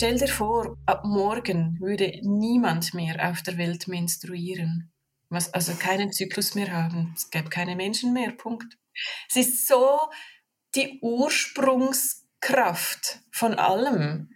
Stell dir vor, ab morgen würde niemand mehr auf der Welt menstruieren. Was, also keinen Zyklus mehr haben. Es gäbe keine Menschen mehr. Punkt. Es ist so die Ursprungskraft von allem.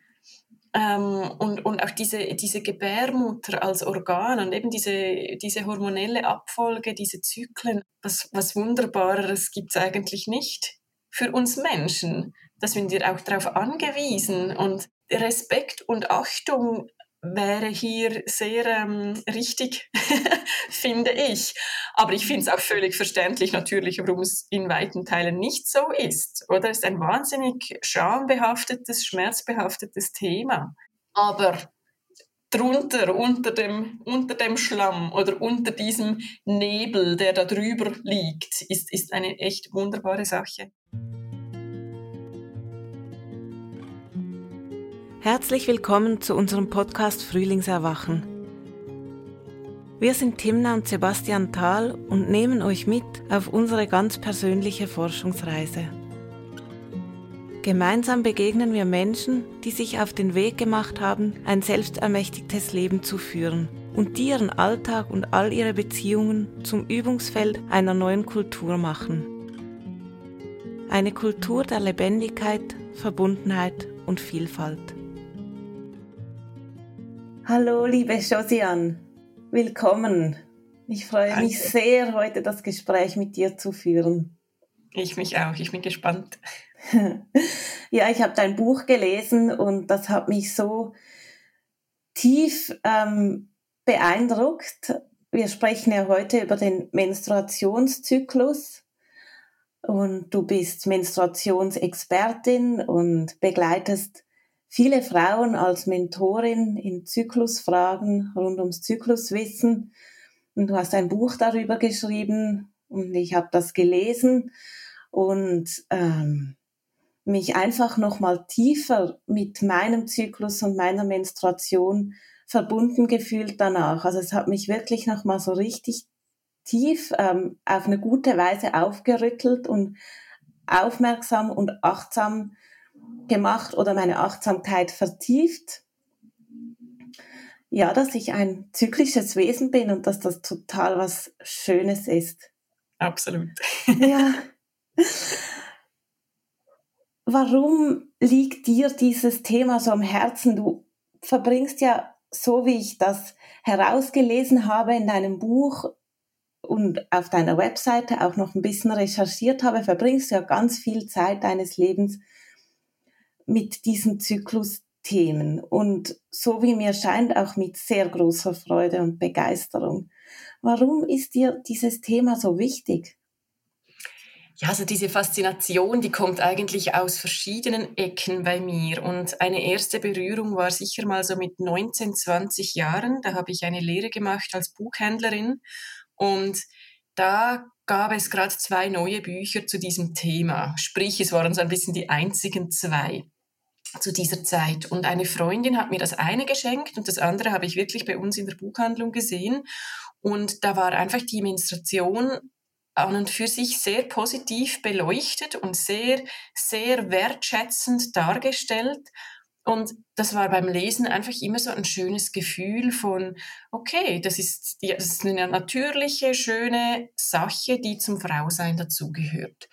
Ähm, und, und auch diese, diese Gebärmutter als Organ und eben diese, diese hormonelle Abfolge, diese Zyklen, was, was Wunderbareres gibt es eigentlich nicht für uns Menschen. Da sind wir auch darauf angewiesen und Respekt und Achtung wäre hier sehr ähm, richtig, finde ich. Aber ich finde es auch völlig verständlich natürlich, warum es in weiten Teilen nicht so ist. Oder es ist ein wahnsinnig schambehaftetes, schmerzbehaftetes Thema. Aber drunter, unter dem, unter dem Schlamm oder unter diesem Nebel, der da drüber liegt, ist, ist eine echt wunderbare Sache. Herzlich willkommen zu unserem Podcast Frühlingserwachen. Wir sind Timna und Sebastian Thal und nehmen euch mit auf unsere ganz persönliche Forschungsreise. Gemeinsam begegnen wir Menschen, die sich auf den Weg gemacht haben, ein selbstermächtigtes Leben zu führen und die ihren Alltag und all ihre Beziehungen zum Übungsfeld einer neuen Kultur machen. Eine Kultur der Lebendigkeit, Verbundenheit und Vielfalt. Hallo, liebe Josiane. Willkommen. Ich freue Danke. mich sehr, heute das Gespräch mit dir zu führen. Ich mich auch. Ich bin gespannt. ja, ich habe dein Buch gelesen und das hat mich so tief ähm, beeindruckt. Wir sprechen ja heute über den Menstruationszyklus und du bist Menstruationsexpertin und begleitest viele Frauen als Mentorin in Zyklusfragen rund ums Zykluswissen. Und du hast ein Buch darüber geschrieben und ich habe das gelesen und ähm, mich einfach noch mal tiefer mit meinem Zyklus und meiner Menstruation verbunden gefühlt danach. Also es hat mich wirklich noch mal so richtig tief ähm, auf eine gute Weise aufgerüttelt und aufmerksam und achtsam gemacht oder meine Achtsamkeit vertieft. Ja, dass ich ein zyklisches Wesen bin und dass das total was Schönes ist. Absolut. ja. Warum liegt dir dieses Thema so am Herzen? Du verbringst ja, so wie ich das herausgelesen habe in deinem Buch und auf deiner Webseite auch noch ein bisschen recherchiert habe, verbringst du ja ganz viel Zeit deines Lebens mit diesen Zyklusthemen und so wie mir scheint auch mit sehr großer Freude und Begeisterung. Warum ist dir dieses Thema so wichtig? Ja, also diese Faszination, die kommt eigentlich aus verschiedenen Ecken bei mir. Und eine erste Berührung war sicher mal so mit 19, 20 Jahren. Da habe ich eine Lehre gemacht als Buchhändlerin. Und da gab es gerade zwei neue Bücher zu diesem Thema. Sprich, es waren so ein bisschen die einzigen zwei zu dieser Zeit. Und eine Freundin hat mir das eine geschenkt und das andere habe ich wirklich bei uns in der Buchhandlung gesehen. Und da war einfach die Menstruation an und für sich sehr positiv beleuchtet und sehr, sehr wertschätzend dargestellt. Und das war beim Lesen einfach immer so ein schönes Gefühl von, okay, das ist, das ist eine natürliche, schöne Sache, die zum Frausein dazugehört.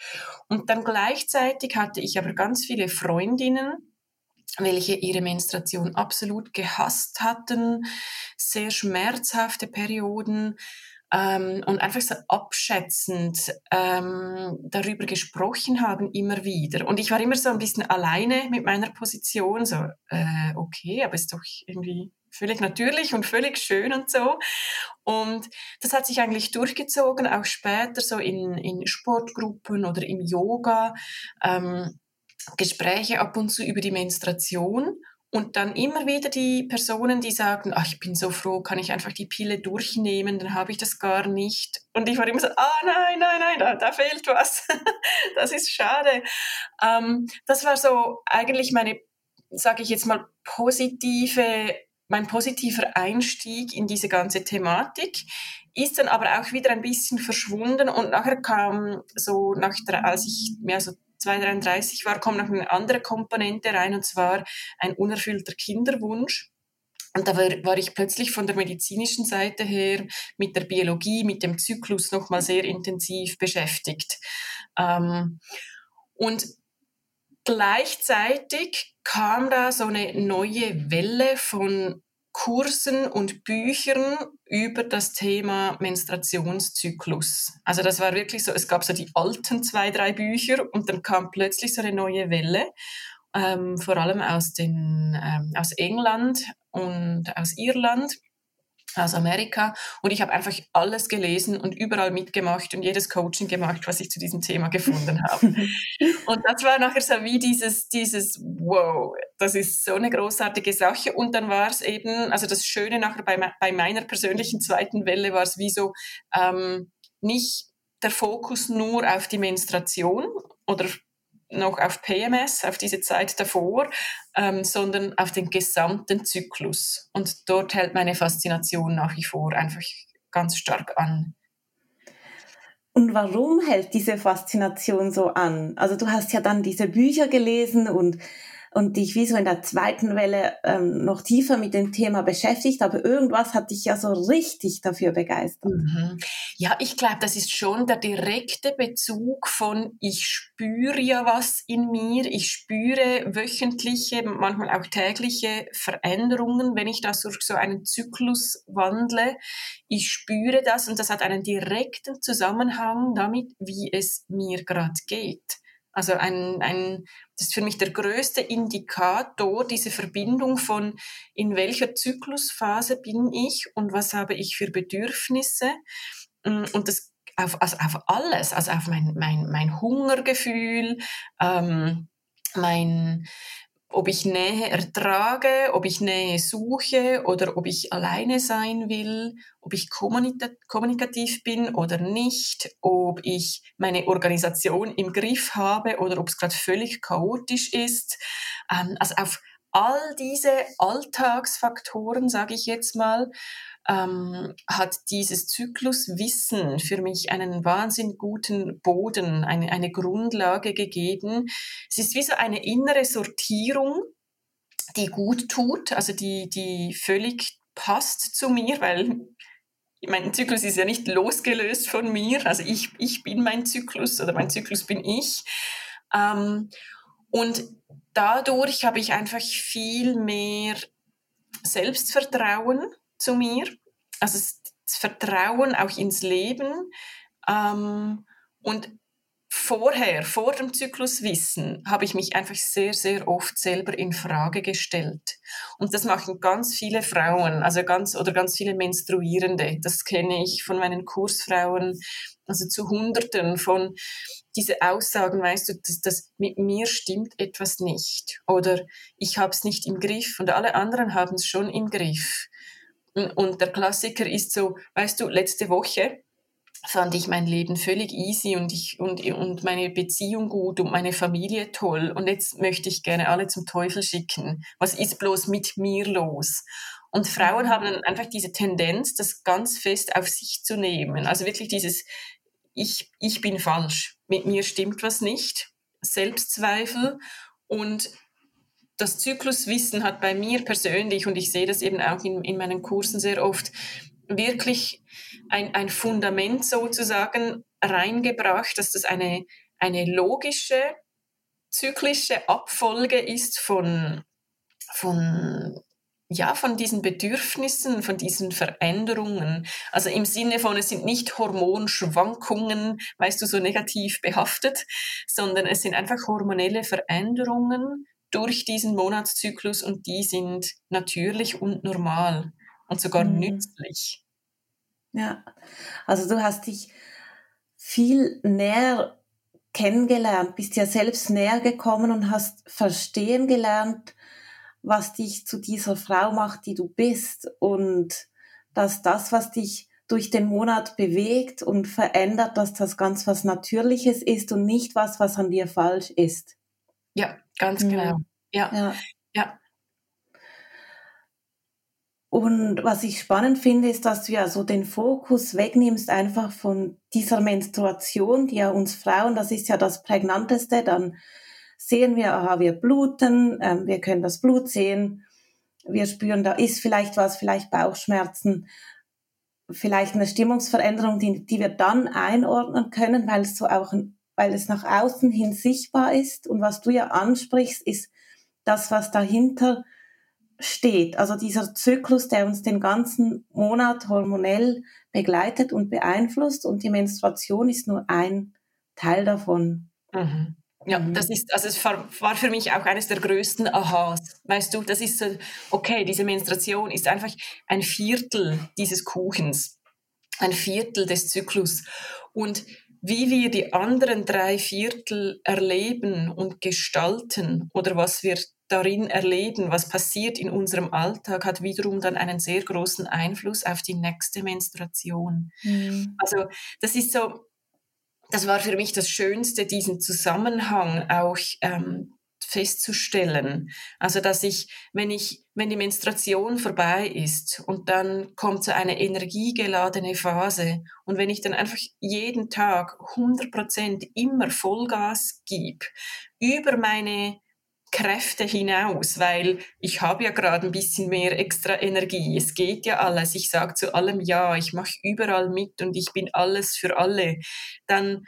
Und dann gleichzeitig hatte ich aber ganz viele Freundinnen, welche ihre Menstruation absolut gehasst hatten, sehr schmerzhafte Perioden ähm, und einfach so abschätzend ähm, darüber gesprochen haben immer wieder. Und ich war immer so ein bisschen alleine mit meiner Position, so, äh, okay, aber ist doch irgendwie völlig natürlich und völlig schön und so. Und das hat sich eigentlich durchgezogen, auch später so in, in Sportgruppen oder im Yoga. Ähm, Gespräche ab und zu über die Menstruation und dann immer wieder die Personen, die sagen, ach, ich bin so froh, kann ich einfach die Pille durchnehmen, dann habe ich das gar nicht. Und ich war immer so, ah nein, nein, nein, da, da fehlt was. das ist schade. Ähm, das war so eigentlich meine, sage ich jetzt mal, positive, mein positiver Einstieg in diese ganze Thematik ist dann aber auch wieder ein bisschen verschwunden und nachher kam so nach der, als ich mehr so 32 war, kommt noch eine andere Komponente rein, und zwar ein unerfüllter Kinderwunsch. Und da war, war, ich plötzlich von der medizinischen Seite her mit der Biologie, mit dem Zyklus nochmal sehr intensiv beschäftigt. Ähm, und gleichzeitig kam da so eine neue Welle von Kursen und Büchern über das Thema Menstruationszyklus. Also das war wirklich so, es gab so die alten zwei, drei Bücher und dann kam plötzlich so eine neue Welle, ähm, vor allem aus, den, ähm, aus England und aus Irland aus Amerika und ich habe einfach alles gelesen und überall mitgemacht und jedes Coaching gemacht, was ich zu diesem Thema gefunden habe. und das war nachher so wie dieses, dieses, wow, das ist so eine großartige Sache. Und dann war es eben, also das Schöne nachher bei, bei meiner persönlichen zweiten Welle war es wie so, ähm, nicht der Fokus nur auf die Menstruation oder noch auf PMS, auf diese Zeit davor, ähm, sondern auf den gesamten Zyklus. Und dort hält meine Faszination nach wie vor einfach ganz stark an. Und warum hält diese Faszination so an? Also du hast ja dann diese Bücher gelesen und und dich wie so in der zweiten Welle ähm, noch tiefer mit dem Thema beschäftigt, aber irgendwas hat dich ja so richtig dafür begeistert. Mhm. Ja, ich glaube, das ist schon der direkte Bezug von ich spüre ja was in mir, ich spüre wöchentliche, manchmal auch tägliche Veränderungen, wenn ich das durch so einen Zyklus wandle. Ich spüre das und das hat einen direkten Zusammenhang damit, wie es mir gerade geht. Also ein, ein, das ist für mich der größte Indikator, diese Verbindung von in welcher Zyklusphase bin ich und was habe ich für Bedürfnisse. Mm, und das auf, also auf alles, also auf mein, mein, mein Hungergefühl, ähm, mein, ob ich Nähe ertrage, ob ich Nähe suche oder ob ich alleine sein will, ob ich kommunikativ bin oder nicht, ob ich meine Organisation im Griff habe oder ob es gerade völlig chaotisch ist. Ähm, also auf all diese Alltagsfaktoren, sage ich jetzt mal, ähm, hat dieses Zykluswissen für mich einen wahnsinnig guten Boden, eine, eine Grundlage gegeben. Es ist wie so eine innere Sortierung, die gut tut, also die, die völlig passt zu mir, weil mein Zyklus ist ja nicht losgelöst von mir. Also ich, ich bin mein Zyklus oder mein Zyklus bin ich. Ähm, und dadurch habe ich einfach viel mehr Selbstvertrauen zu mir, also das Vertrauen auch ins Leben. Ähm, und vorher, vor dem Zykluswissen, habe ich mich einfach sehr, sehr oft selber in Frage gestellt. Und das machen ganz viele Frauen, also ganz, oder ganz viele Menstruierende. Das kenne ich von meinen Kursfrauen, also zu Hunderten von diese Aussagen, weißt du, dass, dass mit mir stimmt etwas nicht oder ich habe es nicht im Griff und alle anderen haben es schon im Griff. Und der Klassiker ist so, weißt du, letzte Woche fand ich mein Leben völlig easy und ich und, und meine Beziehung gut und meine Familie toll und jetzt möchte ich gerne alle zum Teufel schicken. Was ist bloß mit mir los? Und Frauen haben einfach diese Tendenz, das ganz fest auf sich zu nehmen. Also wirklich dieses ich, ich bin falsch, mit mir stimmt was nicht, Selbstzweifel. Und das Zykluswissen hat bei mir persönlich, und ich sehe das eben auch in, in meinen Kursen sehr oft, wirklich ein, ein Fundament sozusagen reingebracht, dass das eine, eine logische, zyklische Abfolge ist von, von ja, von diesen Bedürfnissen, von diesen Veränderungen. Also im Sinne von, es sind nicht Hormonschwankungen, weißt du, so negativ behaftet, sondern es sind einfach hormonelle Veränderungen durch diesen Monatszyklus und die sind natürlich und normal und sogar mhm. nützlich. Ja, also du hast dich viel näher kennengelernt, bist ja selbst näher gekommen und hast verstehen gelernt, was dich zu dieser Frau macht, die du bist und dass das, was dich durch den Monat bewegt und verändert, dass das ganz was Natürliches ist und nicht was, was an dir falsch ist. Ja, ganz genau. Ja, ja. ja. Und was ich spannend finde, ist, dass du ja so den Fokus wegnimmst einfach von dieser Menstruation, die ja uns Frauen, das ist ja das prägnanteste, dann sehen wir, aha, wir bluten, ähm, wir können das Blut sehen, wir spüren, da ist vielleicht was, vielleicht Bauchschmerzen, vielleicht eine Stimmungsveränderung, die, die wir dann einordnen können, weil es so auch, weil es nach außen hin sichtbar ist. Und was du ja ansprichst, ist das, was dahinter steht. Also dieser Zyklus, der uns den ganzen Monat hormonell begleitet und beeinflusst und die Menstruation ist nur ein Teil davon. Mhm. Ja, mhm. das ist, also es war, für mich auch eines der größten Aha's. Weißt du, das ist so, okay, diese Menstruation ist einfach ein Viertel dieses Kuchens, ein Viertel des Zyklus. Und wie wir die anderen drei Viertel erleben und gestalten oder was wir darin erleben, was passiert in unserem Alltag, hat wiederum dann einen sehr großen Einfluss auf die nächste Menstruation. Mhm. Also das ist so, das war für mich das Schönste, diesen Zusammenhang auch ähm, festzustellen. Also dass ich, wenn ich, wenn die Menstruation vorbei ist und dann kommt so eine energiegeladene Phase und wenn ich dann einfach jeden Tag 100 Prozent immer Vollgas gebe über meine Kräfte hinaus, weil ich habe ja gerade ein bisschen mehr extra Energie. Es geht ja alles. Ich sage zu allem ja, ich mache überall mit und ich bin alles für alle. Dann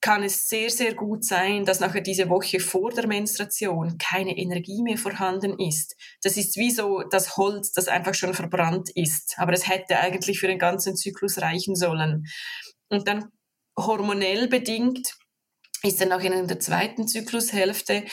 kann es sehr, sehr gut sein, dass nachher diese Woche vor der Menstruation keine Energie mehr vorhanden ist. Das ist wie so das Holz, das einfach schon verbrannt ist. Aber es hätte eigentlich für den ganzen Zyklus reichen sollen. Und dann hormonell bedingt ist dann auch in der zweiten Zyklushälfte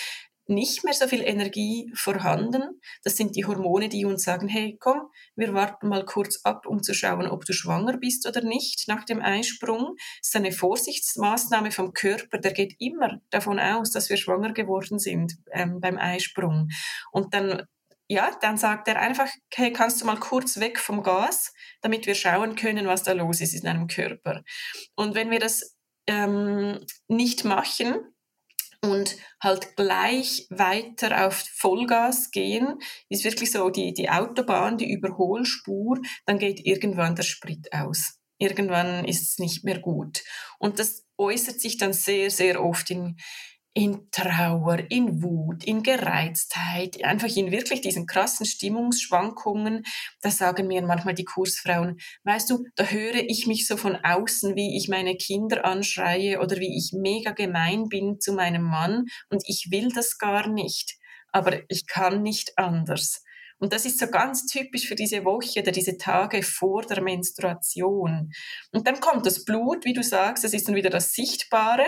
nicht mehr so viel Energie vorhanden. Das sind die Hormone, die uns sagen, hey, komm, wir warten mal kurz ab, um zu schauen, ob du schwanger bist oder nicht nach dem Eisprung. Das ist eine Vorsichtsmaßnahme vom Körper, der geht immer davon aus, dass wir schwanger geworden sind ähm, beim Eisprung. Und dann ja, dann sagt er einfach, hey, kannst du mal kurz weg vom Gas, damit wir schauen können, was da los ist in deinem Körper. Und wenn wir das ähm, nicht machen, und halt gleich weiter auf Vollgas gehen, ist wirklich so die, die Autobahn, die Überholspur, dann geht irgendwann der Sprit aus. Irgendwann ist es nicht mehr gut. Und das äußert sich dann sehr, sehr oft in in Trauer, in Wut, in Gereiztheit, einfach in wirklich diesen krassen Stimmungsschwankungen. Da sagen mir manchmal die Kursfrauen, weißt du, da höre ich mich so von außen, wie ich meine Kinder anschreie oder wie ich mega gemein bin zu meinem Mann und ich will das gar nicht, aber ich kann nicht anders. Und das ist so ganz typisch für diese Woche oder diese Tage vor der Menstruation. Und dann kommt das Blut, wie du sagst, das ist dann wieder das Sichtbare.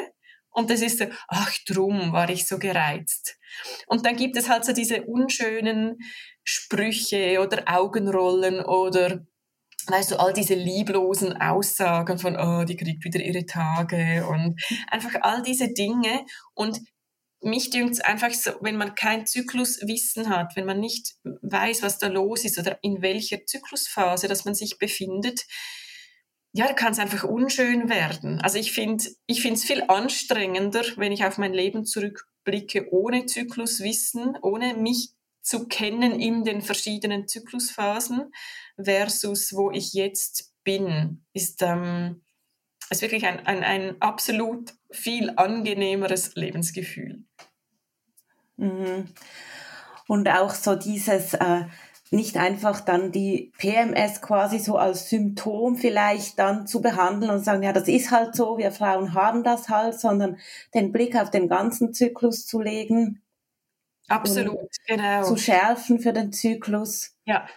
Und das ist so, ach, drum war ich so gereizt. Und dann gibt es halt so diese unschönen Sprüche oder Augenrollen oder weißt du, all diese lieblosen Aussagen von, oh, die kriegt wieder ihre Tage und einfach all diese Dinge. Und mich dünkt es einfach so, wenn man kein Zykluswissen hat, wenn man nicht weiß, was da los ist oder in welcher Zyklusphase, dass man sich befindet, ja, kann es einfach unschön werden. Also ich finde ich es viel anstrengender, wenn ich auf mein Leben zurückblicke ohne Zykluswissen, ohne mich zu kennen in den verschiedenen Zyklusphasen versus wo ich jetzt bin, ist, ähm, ist wirklich ein, ein, ein absolut viel angenehmeres Lebensgefühl. Mhm. Und auch so dieses, äh, nicht einfach dann die PMS quasi so als Symptom vielleicht dann zu behandeln und sagen, ja, das ist halt so, wir Frauen haben das halt, sondern den Blick auf den ganzen Zyklus zu legen. Absolut, genau. Zu schärfen für den Zyklus. Ja.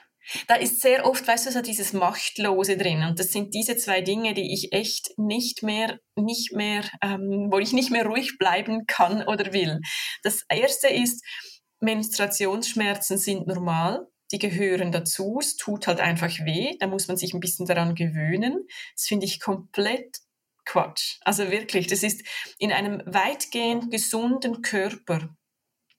Da ist sehr oft, weißt du, so dieses Machtlose drin. Und das sind diese zwei Dinge, die ich echt nicht mehr, nicht mehr, ähm, wo ich nicht mehr ruhig bleiben kann oder will. Das erste ist, Menstruationsschmerzen sind normal die gehören dazu. Es tut halt einfach weh. Da muss man sich ein bisschen daran gewöhnen. Das finde ich komplett Quatsch. Also wirklich, das ist in einem weitgehend gesunden Körper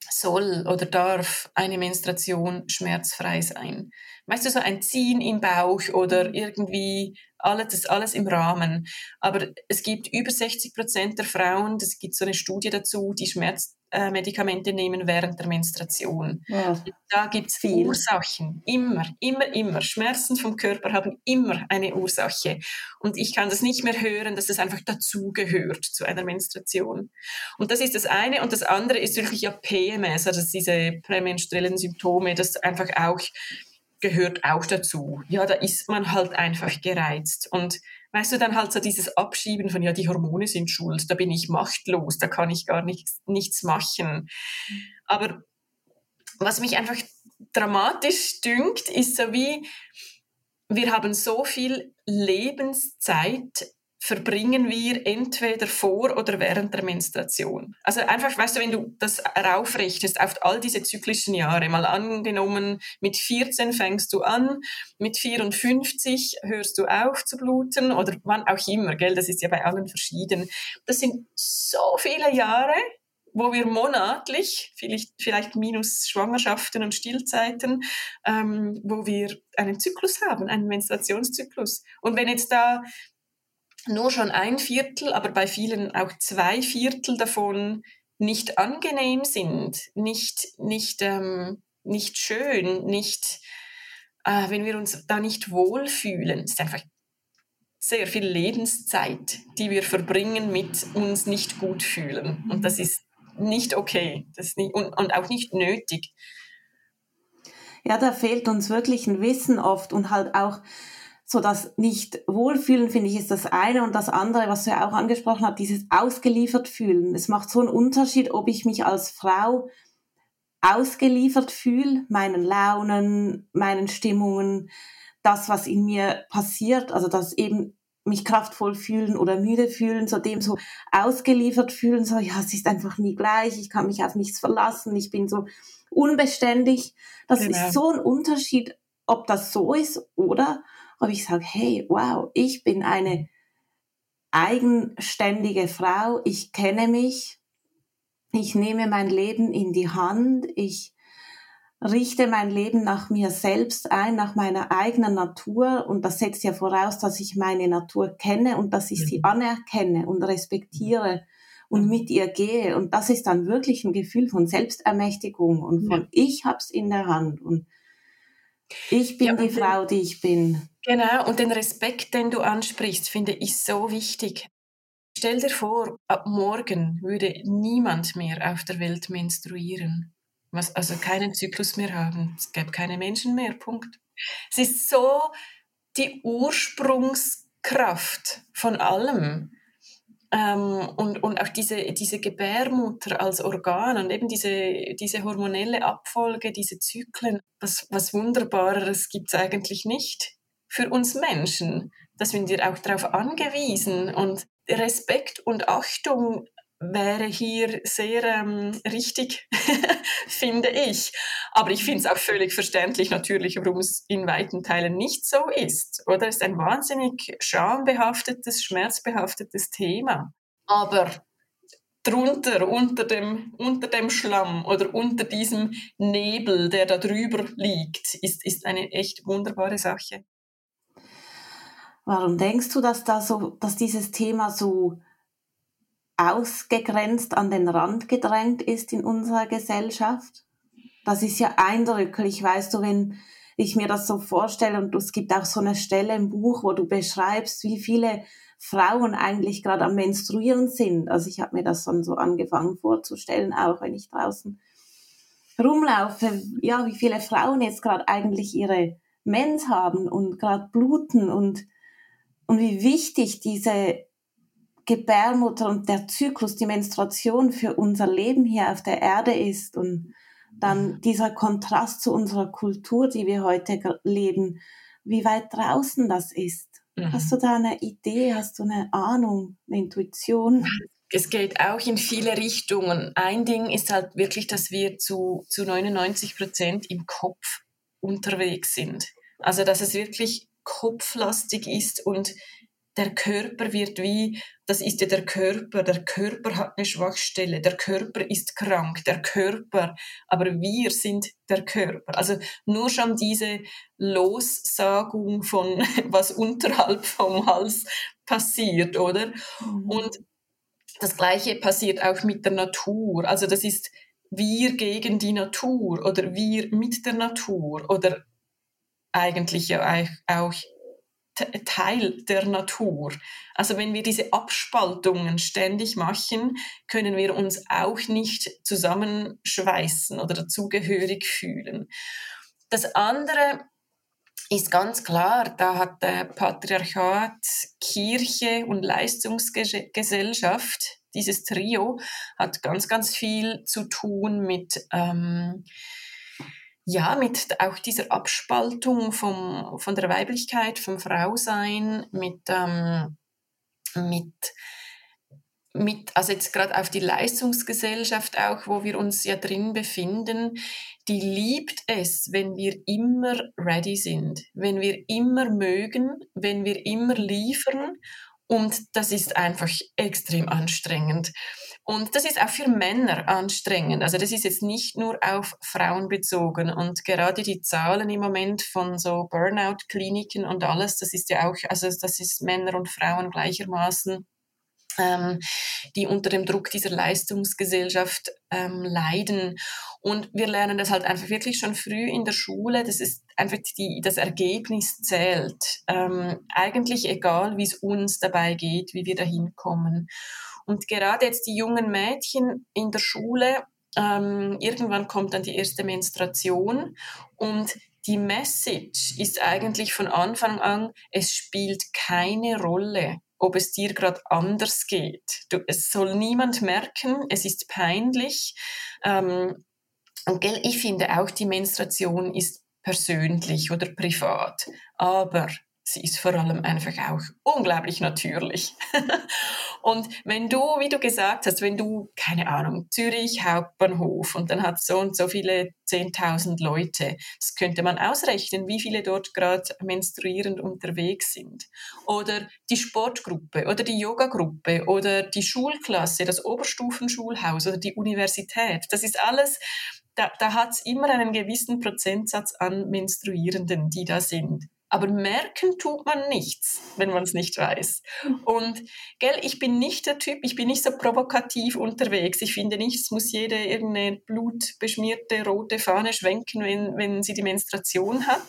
soll oder darf eine Menstruation schmerzfrei sein. Weißt du, so ein Ziehen im Bauch oder irgendwie alles, das ist alles im Rahmen. Aber es gibt über 60 Prozent der Frauen, das gibt so eine Studie dazu, die Schmerzmedikamente nehmen während der Menstruation. Ja. Da gibt es Ursachen. Immer, immer, immer. Schmerzen vom Körper haben immer eine Ursache. Und ich kann das nicht mehr hören, dass das einfach dazugehört zu einer Menstruation. Und das ist das eine. Und das andere ist wirklich ja PMS, also diese prämenstruellen Symptome, das einfach auch gehört auch dazu. Ja, da ist man halt einfach gereizt. Und weißt du, dann halt so dieses Abschieben von, ja, die Hormone sind schuld, da bin ich machtlos, da kann ich gar nichts, nichts machen. Aber was mich einfach dramatisch dünkt, ist so wie, wir haben so viel Lebenszeit verbringen wir entweder vor oder während der Menstruation. Also einfach, weißt du, wenn du das raufrechnest auf all diese zyklischen Jahre, mal angenommen, mit 14 fängst du an, mit 54 hörst du auf zu bluten oder wann auch immer, gell, das ist ja bei allen verschieden. Das sind so viele Jahre, wo wir monatlich, vielleicht, vielleicht minus Schwangerschaften und Stillzeiten, ähm, wo wir einen Zyklus haben, einen Menstruationszyklus. Und wenn jetzt da nur schon ein Viertel, aber bei vielen auch zwei Viertel davon nicht angenehm sind, nicht, nicht, ähm, nicht schön, nicht, äh, wenn wir uns da nicht wohlfühlen. Es ist einfach sehr viel Lebenszeit, die wir verbringen mit uns nicht gut fühlen. Und das ist nicht okay das nicht, und, und auch nicht nötig. Ja, da fehlt uns wirklich ein Wissen oft und halt auch so das nicht wohlfühlen, finde ich, ist das eine. Und das andere, was du ja auch angesprochen hast, dieses ausgeliefert fühlen. Es macht so einen Unterschied, ob ich mich als Frau ausgeliefert fühle, meinen Launen, meinen Stimmungen, das, was in mir passiert, also das eben mich kraftvoll fühlen oder müde fühlen, so dem so ausgeliefert fühlen, so, ja, es ist einfach nie gleich, ich kann mich auf nichts verlassen, ich bin so unbeständig. Das genau. ist so ein Unterschied, ob das so ist oder ob ich sage, hey, wow, ich bin eine eigenständige Frau, ich kenne mich, ich nehme mein Leben in die Hand, ich richte mein Leben nach mir selbst ein, nach meiner eigenen Natur. Und das setzt ja voraus, dass ich meine Natur kenne und dass ich sie mhm. anerkenne und respektiere und mit ihr gehe. Und das ist dann wirklich ein Gefühl von Selbstermächtigung und von ja. ich hab's in der Hand. Und ich bin ja, die Frau, die ich bin. Genau, und den Respekt, den du ansprichst, finde ich so wichtig. Stell dir vor, ab morgen würde niemand mehr auf der Welt menstruieren. Was, also keinen Zyklus mehr haben. Es gäbe keine Menschen mehr, Punkt. Es ist so die Ursprungskraft von allem. Ähm, und, und auch diese, diese Gebärmutter als Organ und eben diese, diese hormonelle Abfolge, diese Zyklen, was, was Wunderbareres gibt es eigentlich nicht für uns Menschen. Da sind wir auch darauf angewiesen und Respekt und Achtung wäre hier sehr ähm, richtig, finde ich. Aber ich finde es auch völlig verständlich natürlich, warum es in weiten Teilen nicht so ist. Oder es ist ein wahnsinnig schambehaftetes, schmerzbehaftetes Thema. Aber drunter, unter dem, unter dem Schlamm oder unter diesem Nebel, der da drüber liegt, ist, ist eine echt wunderbare Sache. Warum denkst du, dass, da so, dass dieses Thema so ausgegrenzt an den Rand gedrängt ist in unserer Gesellschaft? Das ist ja eindrücklich, weißt du, wenn ich mir das so vorstelle und es gibt auch so eine Stelle im Buch, wo du beschreibst, wie viele Frauen eigentlich gerade am Menstruieren sind. Also ich habe mir das schon so angefangen vorzustellen, auch wenn ich draußen rumlaufe, ja, wie viele Frauen jetzt gerade eigentlich ihre Mens haben und gerade bluten und und wie wichtig diese Gebärmutter und der Zyklus, die Menstruation für unser Leben hier auf der Erde ist und dann dieser Kontrast zu unserer Kultur, die wir heute leben, wie weit draußen das ist. Mhm. Hast du da eine Idee, hast du eine Ahnung, eine Intuition? Es geht auch in viele Richtungen. Ein Ding ist halt wirklich, dass wir zu, zu 99 Prozent im Kopf unterwegs sind. Also, dass es wirklich kopflastig ist und der Körper wird wie, das ist ja der Körper, der Körper hat eine Schwachstelle, der Körper ist krank, der Körper, aber wir sind der Körper. Also nur schon diese Lossagung von was unterhalb vom Hals passiert, oder? Mhm. Und das Gleiche passiert auch mit der Natur. Also das ist wir gegen die Natur oder wir mit der Natur oder eigentlich ja auch Teil der Natur. Also wenn wir diese Abspaltungen ständig machen, können wir uns auch nicht zusammenschweißen oder dazugehörig fühlen. Das andere ist ganz klar, da hat der Patriarchat, Kirche und Leistungsgesellschaft, dieses Trio, hat ganz, ganz viel zu tun mit ähm, ja, mit auch dieser Abspaltung vom, von der Weiblichkeit, vom Frausein, mit, ähm, mit, mit, also jetzt gerade auf die Leistungsgesellschaft auch, wo wir uns ja drin befinden, die liebt es, wenn wir immer ready sind, wenn wir immer mögen, wenn wir immer liefern und das ist einfach extrem anstrengend. Und das ist auch für Männer anstrengend. Also das ist jetzt nicht nur auf Frauen bezogen. Und gerade die Zahlen im Moment von so Burnout-Kliniken und alles, das ist ja auch, also das ist Männer und Frauen gleichermaßen ähm, die unter dem Druck dieser Leistungsgesellschaft ähm, leiden. Und wir lernen das halt einfach wirklich schon früh in der Schule. Das ist einfach die, das Ergebnis zählt. Ähm, eigentlich egal, wie es uns dabei geht, wie wir dahin kommen. Und gerade jetzt die jungen Mädchen in der Schule, ähm, irgendwann kommt dann die erste Menstruation und die Message ist eigentlich von Anfang an, es spielt keine Rolle, ob es dir gerade anders geht. Du, es soll niemand merken, es ist peinlich. Ähm, und gell, ich finde auch, die Menstruation ist persönlich oder privat. Aber sie ist vor allem einfach auch unglaublich natürlich. und wenn du, wie du gesagt hast, wenn du, keine Ahnung, Zürich Hauptbahnhof und dann hat so und so viele 10.000 Leute, das könnte man ausrechnen, wie viele dort gerade menstruierend unterwegs sind. Oder die Sportgruppe oder die Yogagruppe oder die Schulklasse, das Oberstufenschulhaus oder die Universität. Das ist alles da, da hat es immer einen gewissen Prozentsatz an Menstruierenden, die da sind. Aber merken tut man nichts, wenn man es nicht weiß. Und gell, ich bin nicht der Typ, ich bin nicht so provokativ unterwegs. Ich finde nicht, es muss jede irgendeine blutbeschmierte rote Fahne schwenken, wenn, wenn sie die Menstruation hat.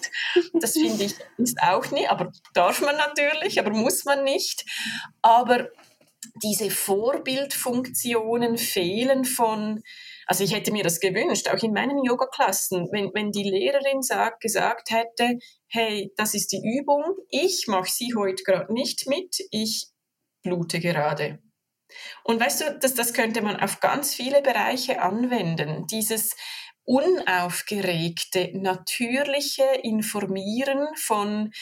Das finde ich ist auch nicht, aber darf man natürlich, aber muss man nicht. Aber diese Vorbildfunktionen fehlen von also ich hätte mir das gewünscht, auch in meinen Yoga-Klassen, wenn, wenn die Lehrerin sagt, gesagt hätte, hey, das ist die Übung, ich mache sie heute gerade nicht mit, ich blute gerade. Und weißt du, das, das könnte man auf ganz viele Bereiche anwenden. Dieses unaufgeregte, natürliche Informieren von,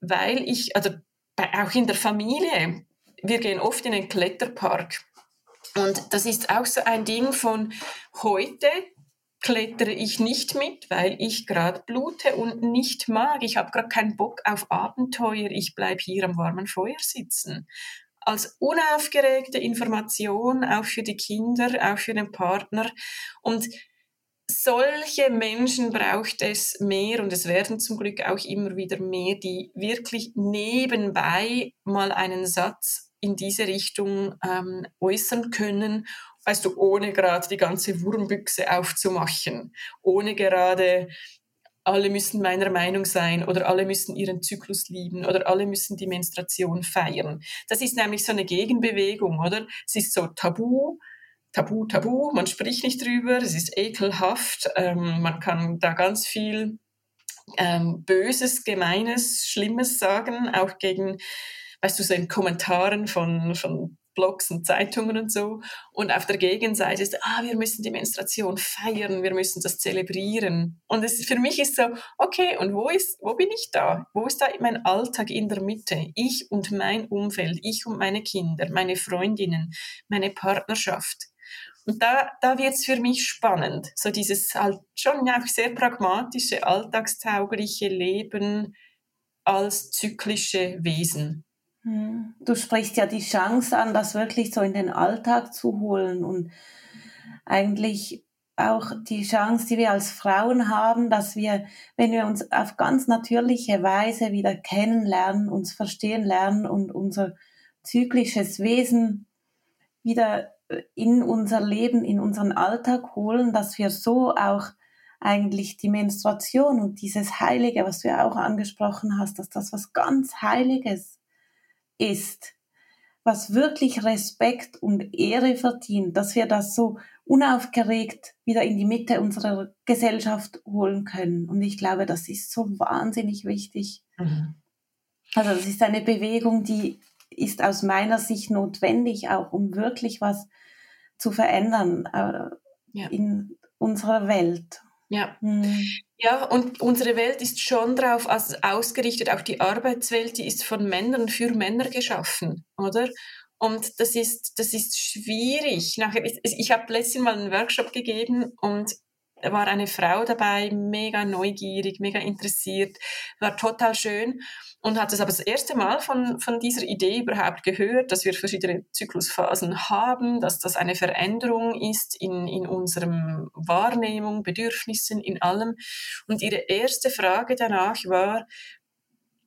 weil ich, also auch in der Familie, wir gehen oft in den Kletterpark und das ist auch so ein Ding von heute klettere ich nicht mit, weil ich gerade blute und nicht mag. Ich habe gerade keinen Bock auf Abenteuer. Ich bleibe hier am warmen Feuer sitzen. Als unaufgeregte Information, auch für die Kinder, auch für den Partner. Und solche Menschen braucht es mehr und es werden zum Glück auch immer wieder mehr, die wirklich nebenbei mal einen Satz in diese Richtung ähm, äußern können, weißt du, ohne gerade die ganze Wurmbüchse aufzumachen, ohne gerade alle müssen meiner Meinung sein oder alle müssen ihren Zyklus lieben oder alle müssen die Menstruation feiern. Das ist nämlich so eine Gegenbewegung, oder? Es ist so tabu, tabu, tabu, man spricht nicht drüber, es ist ekelhaft, ähm, man kann da ganz viel ähm, Böses, Gemeines, Schlimmes sagen, auch gegen weißt du, so in Kommentaren von, von Blogs und Zeitungen und so. Und auf der Gegenseite ist, ah, wir müssen die Menstruation feiern, wir müssen das zelebrieren. Und es, für mich ist so, okay, und wo ist, wo bin ich da? Wo ist da mein Alltag in der Mitte? Ich und mein Umfeld, ich und meine Kinder, meine Freundinnen, meine Partnerschaft. Und da, da wird es für mich spannend. So dieses halt schon auch sehr pragmatische, alltagstaugliche Leben als zyklische Wesen. Hm. Du sprichst ja die Chance an, das wirklich so in den Alltag zu holen und eigentlich auch die Chance, die wir als Frauen haben, dass wir, wenn wir uns auf ganz natürliche Weise wieder kennenlernen, uns verstehen lernen und unser zyklisches Wesen wieder in unser Leben, in unseren Alltag holen, dass wir so auch eigentlich die Menstruation und dieses Heilige, was du ja auch angesprochen hast, dass das was ganz Heiliges ist, was wirklich Respekt und Ehre verdient, dass wir das so unaufgeregt wieder in die Mitte unserer Gesellschaft holen können. Und ich glaube, das ist so wahnsinnig wichtig. Mhm. Also das ist eine Bewegung, die ist aus meiner Sicht notwendig, auch um wirklich was zu verändern äh, ja. in unserer Welt. Ja. Mhm. ja, und unsere Welt ist schon darauf ausgerichtet, auch die Arbeitswelt, die ist von Männern für Männer geschaffen, oder? Und das ist, das ist schwierig. Nachher, ich, ich habe letztens mal einen Workshop gegeben und war eine Frau dabei, mega neugierig, mega interessiert, war total schön und hat es aber das erste Mal von, von dieser Idee überhaupt gehört, dass wir verschiedene Zyklusphasen haben, dass das eine Veränderung ist in, in unserem Wahrnehmung, Bedürfnissen, in allem. Und ihre erste Frage danach war,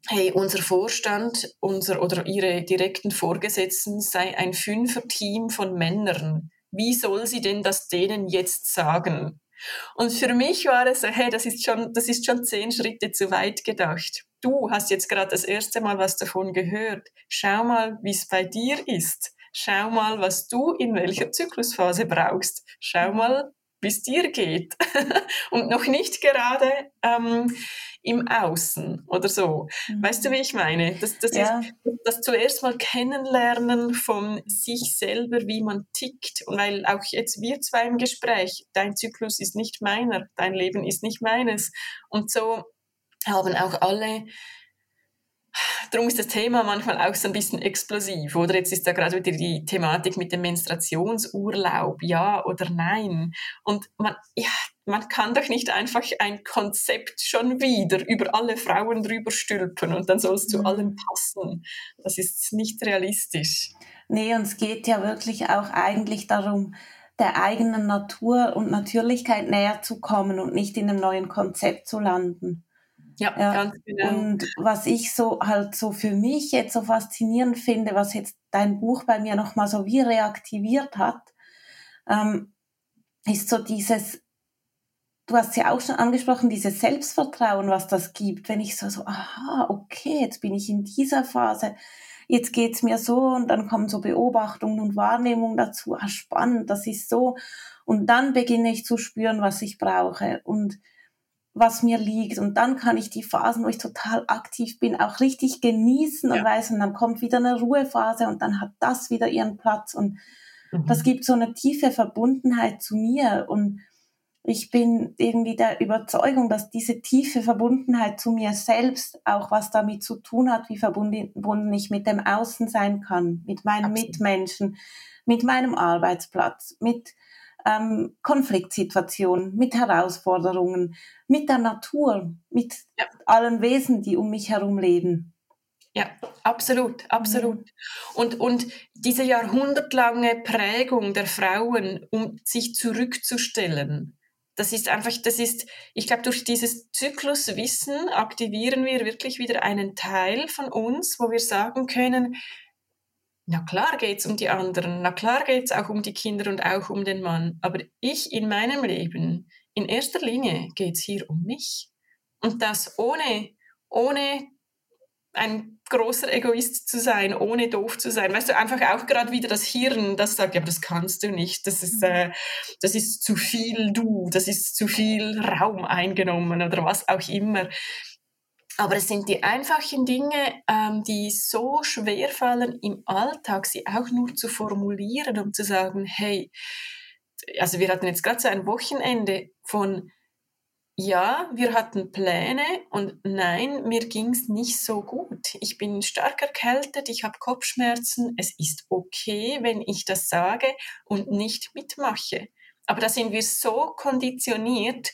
hey, unser Vorstand, unser oder ihre direkten Vorgesetzten sei ein Fünfer-Team von Männern. Wie soll sie denn das denen jetzt sagen? Und für mich war es so, hey, das ist schon, das ist schon zehn Schritte zu weit gedacht. Du hast jetzt gerade das erste Mal was davon gehört. Schau mal, wie es bei dir ist. Schau mal, was du in welcher Zyklusphase brauchst. Schau mal, wie es dir geht. und noch nicht gerade ähm, im Außen oder so. Mhm. Weißt du, wie ich meine? Das, das ja. ist das zuerst mal kennenlernen von sich selber, wie man tickt. Und weil auch jetzt wir zwei im Gespräch, dein Zyklus ist nicht meiner, dein Leben ist nicht meines. Und so haben auch alle darum ist das Thema manchmal auch so ein bisschen explosiv. Oder jetzt ist da gerade wieder die Thematik mit dem Menstruationsurlaub, ja oder nein. Und man, ja, man kann doch nicht einfach ein Konzept schon wieder über alle Frauen drüber stülpen und dann soll es zu mhm. allen passen. Das ist nicht realistisch. Nee, und es geht ja wirklich auch eigentlich darum, der eigenen Natur und Natürlichkeit näher zu kommen und nicht in einem neuen Konzept zu landen. Ja, ja, ganz genau. Und was ich so halt so für mich jetzt so faszinierend finde, was jetzt dein Buch bei mir nochmal so wie reaktiviert hat, ähm, ist so dieses, du hast ja auch schon angesprochen, dieses Selbstvertrauen, was das gibt, wenn ich so, so, aha, okay, jetzt bin ich in dieser Phase, jetzt geht's mir so und dann kommen so Beobachtungen und Wahrnehmungen dazu, ah, spannend, das ist so. Und dann beginne ich zu spüren, was ich brauche. Und was mir liegt. Und dann kann ich die Phasen, wo ich total aktiv bin, auch richtig genießen und ja. weiß, und dann kommt wieder eine Ruhephase und dann hat das wieder ihren Platz. Und mhm. das gibt so eine tiefe Verbundenheit zu mir. Und ich bin irgendwie der Überzeugung, dass diese tiefe Verbundenheit zu mir selbst auch was damit zu tun hat, wie verbunden ich mit dem Außen sein kann, mit meinen Absolut. Mitmenschen, mit meinem Arbeitsplatz, mit ähm, Konfliktsituationen, mit Herausforderungen, mit der Natur, mit ja. allen Wesen, die um mich herum leben. Ja, absolut, absolut. Mhm. Und, und diese jahrhundertlange Prägung der Frauen, um sich zurückzustellen, das ist einfach, das ist, ich glaube, durch dieses Zykluswissen aktivieren wir wirklich wieder einen Teil von uns, wo wir sagen können, na klar geht's um die anderen, na klar geht's auch um die Kinder und auch um den Mann, aber ich in meinem Leben, in erster Linie geht's hier um mich. Und das ohne, ohne ein großer Egoist zu sein, ohne doof zu sein. Weißt du, einfach auch gerade wieder das Hirn, das sagt, ja, aber das kannst du nicht, das ist, äh, das ist zu viel du, das ist zu viel Raum eingenommen oder was auch immer. Aber es sind die einfachen Dinge, ähm, die so schwer fallen im Alltag, sie auch nur zu formulieren, um zu sagen, hey, also wir hatten jetzt gerade so ein Wochenende von, ja, wir hatten Pläne und nein, mir ging's nicht so gut. Ich bin stark erkältet, ich habe Kopfschmerzen, es ist okay, wenn ich das sage und nicht mitmache. Aber da sind wir so konditioniert,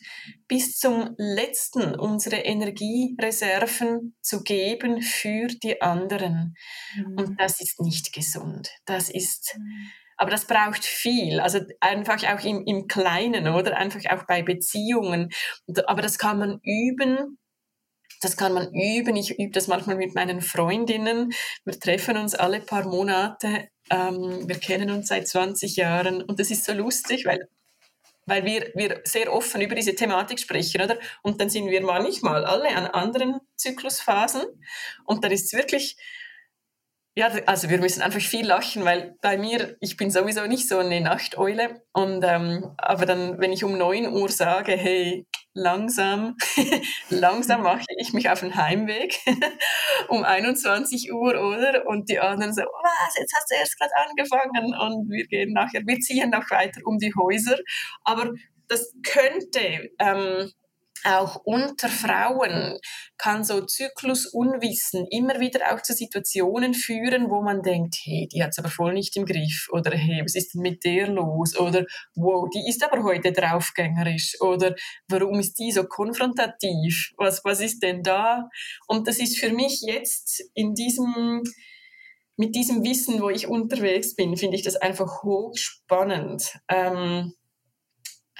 bis zum letzten unsere Energiereserven zu geben für die anderen. Mhm. Und das ist nicht gesund. Das ist, mhm. aber das braucht viel. Also einfach auch im, im Kleinen, oder? Einfach auch bei Beziehungen. Aber das kann man üben das kann man üben. Ich übe das manchmal mit meinen Freundinnen. Wir treffen uns alle paar Monate. Ähm, wir kennen uns seit 20 Jahren und das ist so lustig, weil weil wir, wir sehr offen über diese Thematik sprechen, oder? Und dann sind wir manchmal alle an anderen Zyklusphasen und dann ist es wirklich, ja, also wir müssen einfach viel lachen, weil bei mir, ich bin sowieso nicht so eine Nachteule. Und ähm, aber dann, wenn ich um 9 Uhr sage, hey, langsam, langsam mache ich mich auf den Heimweg um 21 Uhr, oder? Und die anderen so, was, jetzt hast du erst gerade angefangen und wir gehen nachher, wir ziehen noch weiter um die Häuser. Aber das könnte ähm, auch unter Frauen kann so Zyklusunwissen immer wieder auch zu Situationen führen, wo man denkt, hey, die hat es aber voll nicht im Griff oder hey, was ist denn mit der los oder wow, die ist aber heute draufgängerisch oder warum ist die so konfrontativ? Was, was ist denn da? Und das ist für mich jetzt in diesem mit diesem Wissen, wo ich unterwegs bin, finde ich das einfach hochspannend. Ähm,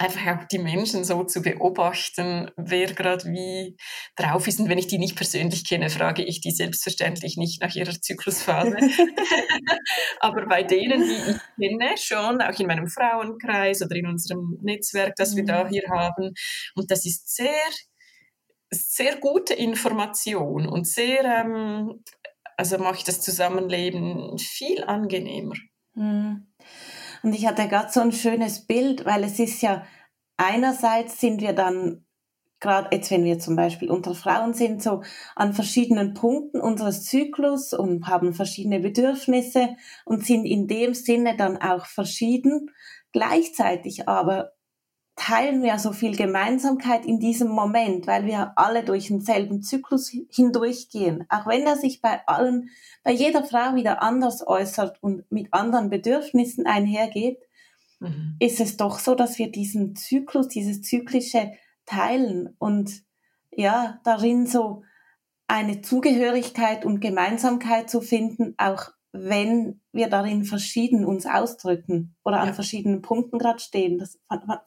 einfach auch die Menschen so zu beobachten, wer gerade wie drauf ist. Und wenn ich die nicht persönlich kenne, frage ich die selbstverständlich nicht nach ihrer Zyklusphase. Aber bei denen, die ich kenne, schon, auch in meinem Frauenkreis oder in unserem Netzwerk, das wir da mhm. hier haben. Und das ist sehr, sehr gute Information und sehr, ähm, also macht das Zusammenleben viel angenehmer. Mhm. Und ich hatte gerade so ein schönes Bild, weil es ist ja, einerseits sind wir dann, gerade jetzt wenn wir zum Beispiel unter Frauen sind, so an verschiedenen Punkten unseres Zyklus und haben verschiedene Bedürfnisse und sind in dem Sinne dann auch verschieden. Gleichzeitig aber teilen wir so viel Gemeinsamkeit in diesem Moment, weil wir alle durch denselben Zyklus hindurchgehen. Auch wenn er sich bei allen, bei jeder Frau wieder anders äußert und mit anderen Bedürfnissen einhergeht, mhm. ist es doch so, dass wir diesen Zyklus, dieses zyklische teilen und ja, darin so eine Zugehörigkeit und Gemeinsamkeit zu finden, auch wenn wir darin verschieden uns ausdrücken oder an verschiedenen Punkten gerade stehen. Das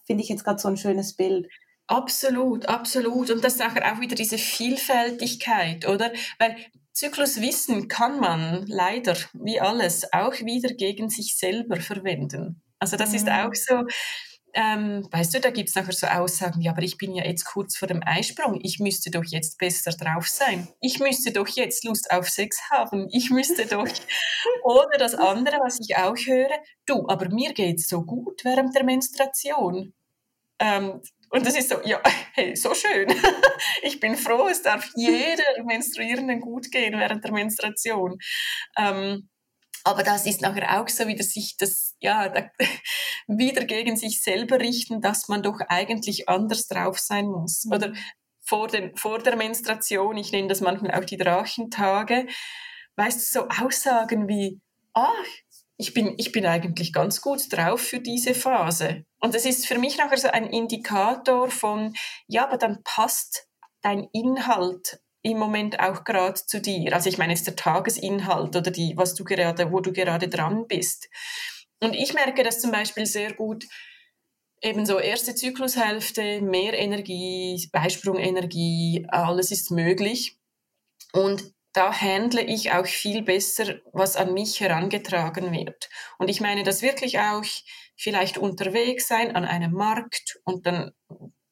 finde ich jetzt gerade so ein schönes Bild. Absolut, absolut. Und das ist nachher auch wieder diese Vielfältigkeit, oder? Weil Zykluswissen kann man leider, wie alles, auch wieder gegen sich selber verwenden. Also das mhm. ist auch so, ähm, weißt du, da gibt es nachher so Aussagen, ja, aber ich bin ja jetzt kurz vor dem Eisprung, ich müsste doch jetzt besser drauf sein. Ich müsste doch jetzt Lust auf Sex haben. Ich müsste doch. Oder das andere, was ich auch höre, du, aber mir geht es so gut während der Menstruation. Ähm, und das ist so, ja, hey, so schön. ich bin froh, es darf jeder Menstruierenden gut gehen während der Menstruation. Ähm, aber das ist nachher auch so wieder sich das, ja, da, wieder gegen sich selber richten, dass man doch eigentlich anders drauf sein muss. Mhm. Oder vor, den, vor der Menstruation, ich nenne das manchmal auch die Drachentage, weißt du, so Aussagen wie, ah, ich bin, ich bin eigentlich ganz gut drauf für diese Phase. Und das ist für mich nachher so ein Indikator von, ja, aber dann passt dein Inhalt im Moment auch gerade zu dir? Also ich meine jetzt der Tagesinhalt oder die, was du gerade, wo du gerade dran bist. Und ich merke das zum Beispiel sehr gut, eben so erste Zyklushälfte, mehr Energie, Beisprungenergie, alles ist möglich. Und da handle ich auch viel besser, was an mich herangetragen wird. Und ich meine das wirklich auch vielleicht unterwegs sein an einem Markt und dann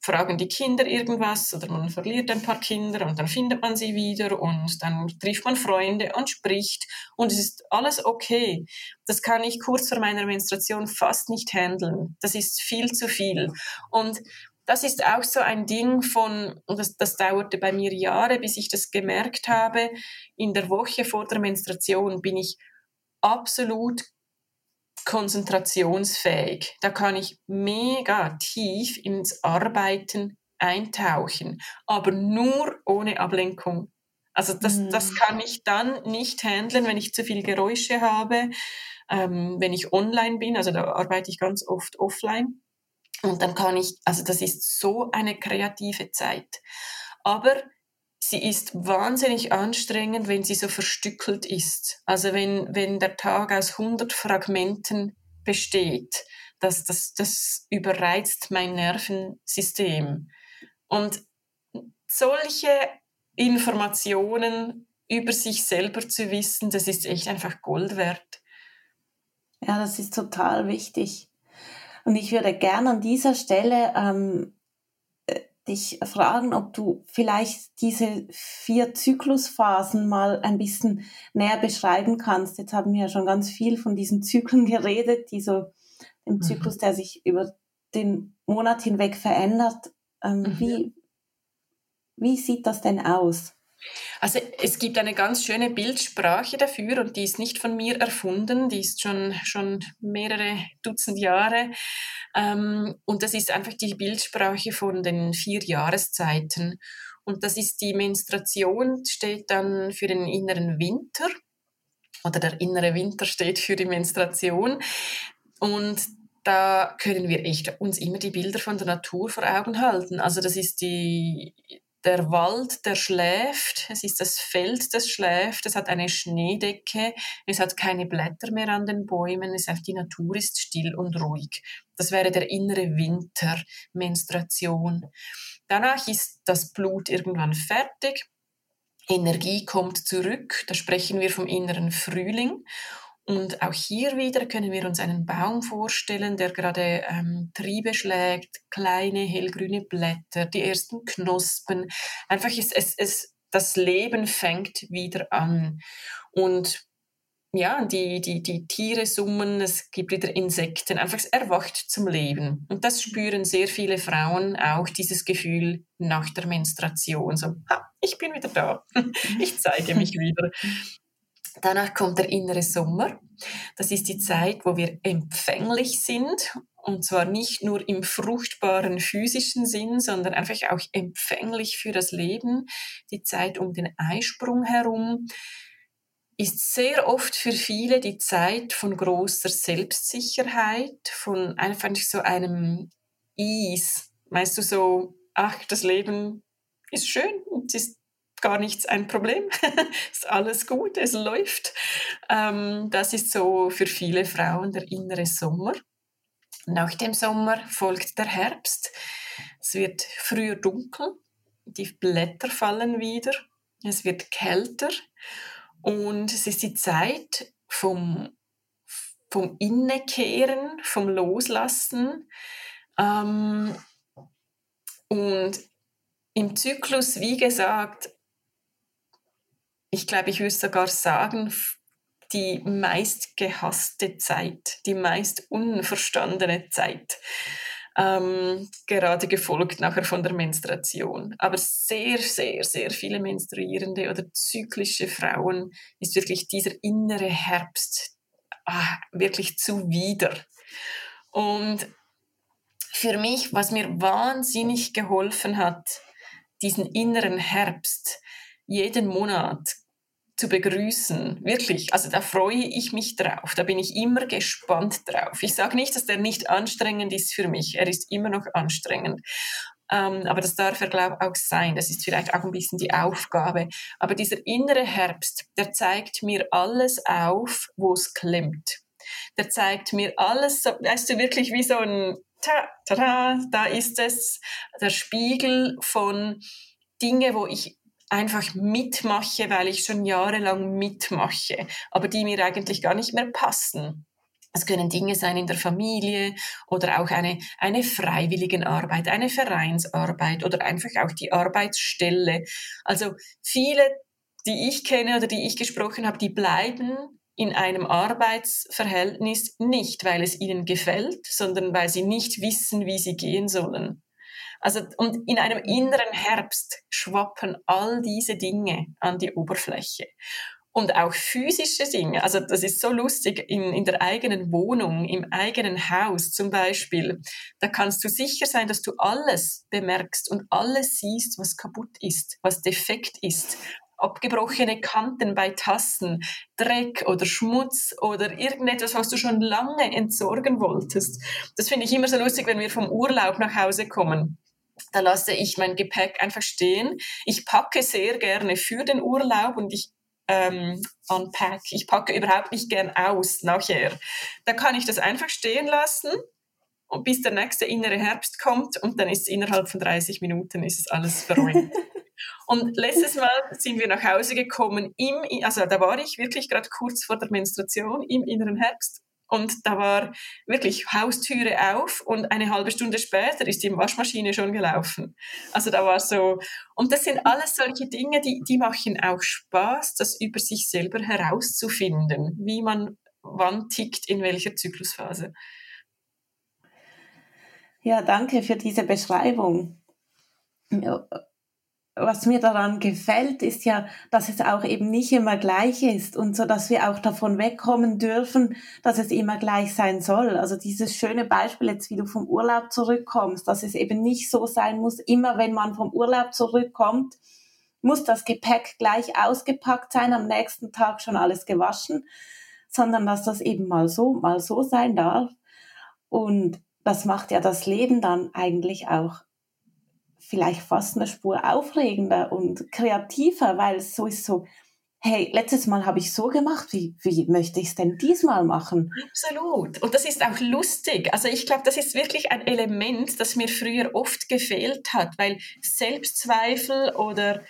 fragen die Kinder irgendwas oder man verliert ein paar Kinder und dann findet man sie wieder und dann trifft man Freunde und spricht und es ist alles okay. Das kann ich kurz vor meiner Menstruation fast nicht handeln. Das ist viel zu viel. Und das ist auch so ein Ding von, das, das dauerte bei mir Jahre, bis ich das gemerkt habe, in der Woche vor der Menstruation bin ich absolut konzentrationsfähig. Da kann ich mega tief ins Arbeiten eintauchen, aber nur ohne Ablenkung. Also das, mhm. das kann ich dann nicht handeln, wenn ich zu viel Geräusche habe, ähm, wenn ich online bin, also da arbeite ich ganz oft offline. Und dann kann ich, also das ist so eine kreative Zeit. Aber sie ist wahnsinnig anstrengend, wenn sie so verstückelt ist. Also wenn, wenn der Tag aus 100 Fragmenten besteht, das, das, das überreizt mein Nervensystem. Und solche Informationen über sich selber zu wissen, das ist echt einfach Gold wert. Ja, das ist total wichtig. Und ich würde gerne an dieser Stelle ähm, dich fragen, ob du vielleicht diese vier Zyklusphasen mal ein bisschen näher beschreiben kannst. Jetzt haben wir ja schon ganz viel von diesen Zyklen geredet, die so im mhm. Zyklus, der sich über den Monat hinweg verändert. Ähm, mhm. wie, wie sieht das denn aus? Also es gibt eine ganz schöne Bildsprache dafür und die ist nicht von mir erfunden, die ist schon, schon mehrere Dutzend Jahre. Ähm, und das ist einfach die Bildsprache von den vier Jahreszeiten. Und das ist die Menstruation, steht dann für den inneren Winter oder der innere Winter steht für die Menstruation. Und da können wir echt uns immer die Bilder von der Natur vor Augen halten. Also das ist die, der Wald, der schläft, es ist das Feld, das schläft, es hat eine Schneedecke, es hat keine Blätter mehr an den Bäumen, es ist, die Natur ist still und ruhig. Das wäre der innere Winter, Menstruation. Danach ist das Blut irgendwann fertig, Energie kommt zurück, da sprechen wir vom inneren Frühling und auch hier wieder können wir uns einen Baum vorstellen, der gerade ähm, Triebe schlägt, kleine hellgrüne Blätter, die ersten Knospen. Einfach ist es, es, das Leben fängt wieder an. Und ja, die, die, die Tiere summen, es gibt wieder Insekten, einfach es erwacht zum Leben. Und das spüren sehr viele Frauen auch, dieses Gefühl nach der Menstruation. So, ha, ich bin wieder da, ich zeige mich wieder. Danach kommt der innere Sommer. Das ist die Zeit, wo wir empfänglich sind. Und zwar nicht nur im fruchtbaren physischen Sinn, sondern einfach auch empfänglich für das Leben. Die Zeit um den Eisprung herum ist sehr oft für viele die Zeit von großer Selbstsicherheit, von einfach so einem Ease. Weißt du, so, ach, das Leben ist schön und es ist gar nichts ein Problem. ist alles gut, es läuft. Ähm, das ist so für viele Frauen der innere Sommer. Nach dem Sommer folgt der Herbst. Es wird früher dunkel, die Blätter fallen wieder, es wird kälter und es ist die Zeit vom, vom Innekehren, vom Loslassen. Ähm, und im Zyklus, wie gesagt, ich glaube, ich würde sogar sagen, die meist gehasste Zeit, die meist unverstandene Zeit. Ähm, gerade gefolgt nachher von der Menstruation. Aber sehr, sehr, sehr viele menstruierende oder zyklische Frauen ist wirklich dieser innere Herbst ah, wirklich zuwider. Und für mich, was mir wahnsinnig geholfen hat, diesen inneren Herbst jeden Monat zu begrüßen. Wirklich. Also da freue ich mich drauf. Da bin ich immer gespannt drauf. Ich sage nicht, dass der nicht anstrengend ist für mich. Er ist immer noch anstrengend. Ähm, aber das darf er, glaube ich, auch sein. Das ist vielleicht auch ein bisschen die Aufgabe. Aber dieser innere Herbst, der zeigt mir alles auf, wo es klemmt. Der zeigt mir alles, weißt du, wirklich wie so ein, ta, ta, da ist es, der Spiegel von Dinge, wo ich einfach mitmache, weil ich schon jahrelang mitmache, aber die mir eigentlich gar nicht mehr passen. Es können Dinge sein in der Familie oder auch eine, eine Freiwilligenarbeit, eine Vereinsarbeit oder einfach auch die Arbeitsstelle. Also viele, die ich kenne oder die ich gesprochen habe, die bleiben in einem Arbeitsverhältnis nicht, weil es ihnen gefällt, sondern weil sie nicht wissen, wie sie gehen sollen. Also, und in einem inneren Herbst schwappen all diese Dinge an die Oberfläche. Und auch physische Dinge. Also, das ist so lustig. In, in der eigenen Wohnung, im eigenen Haus zum Beispiel, da kannst du sicher sein, dass du alles bemerkst und alles siehst, was kaputt ist, was defekt ist. abgebrochene Kanten bei Tassen, Dreck oder Schmutz oder irgendetwas, was du schon lange entsorgen wolltest. Das finde ich immer so lustig, wenn wir vom Urlaub nach Hause kommen. Da lasse ich mein Gepäck einfach stehen. Ich packe sehr gerne für den Urlaub und ich ähm, unpack. Ich packe überhaupt nicht gern aus nachher. Da kann ich das einfach stehen lassen und bis der nächste innere Herbst kommt und dann ist innerhalb von 30 Minuten ist es alles verräumt. und letztes Mal sind wir nach Hause gekommen im, also da war ich wirklich gerade kurz vor der Menstruation im inneren Herbst und da war wirklich Haustüre auf und eine halbe Stunde später ist die Waschmaschine schon gelaufen. Also da war so, und das sind alles solche Dinge, die, die machen auch Spaß, das über sich selber herauszufinden, wie man wann tickt, in welcher Zyklusphase. Ja, danke für diese Beschreibung was mir daran gefällt, ist ja, dass es auch eben nicht immer gleich ist und so, dass wir auch davon wegkommen dürfen, dass es immer gleich sein soll. Also dieses schöne Beispiel jetzt, wie du vom Urlaub zurückkommst, dass es eben nicht so sein muss, immer wenn man vom Urlaub zurückkommt, muss das Gepäck gleich ausgepackt sein, am nächsten Tag schon alles gewaschen, sondern dass das eben mal so, mal so sein darf. Und das macht ja das Leben dann eigentlich auch vielleicht fast eine Spur aufregender und kreativer, weil es so ist so, hey, letztes Mal habe ich so gemacht, wie, wie möchte ich es denn diesmal machen? Absolut. Und das ist auch lustig. Also ich glaube, das ist wirklich ein Element, das mir früher oft gefehlt hat, weil Selbstzweifel oder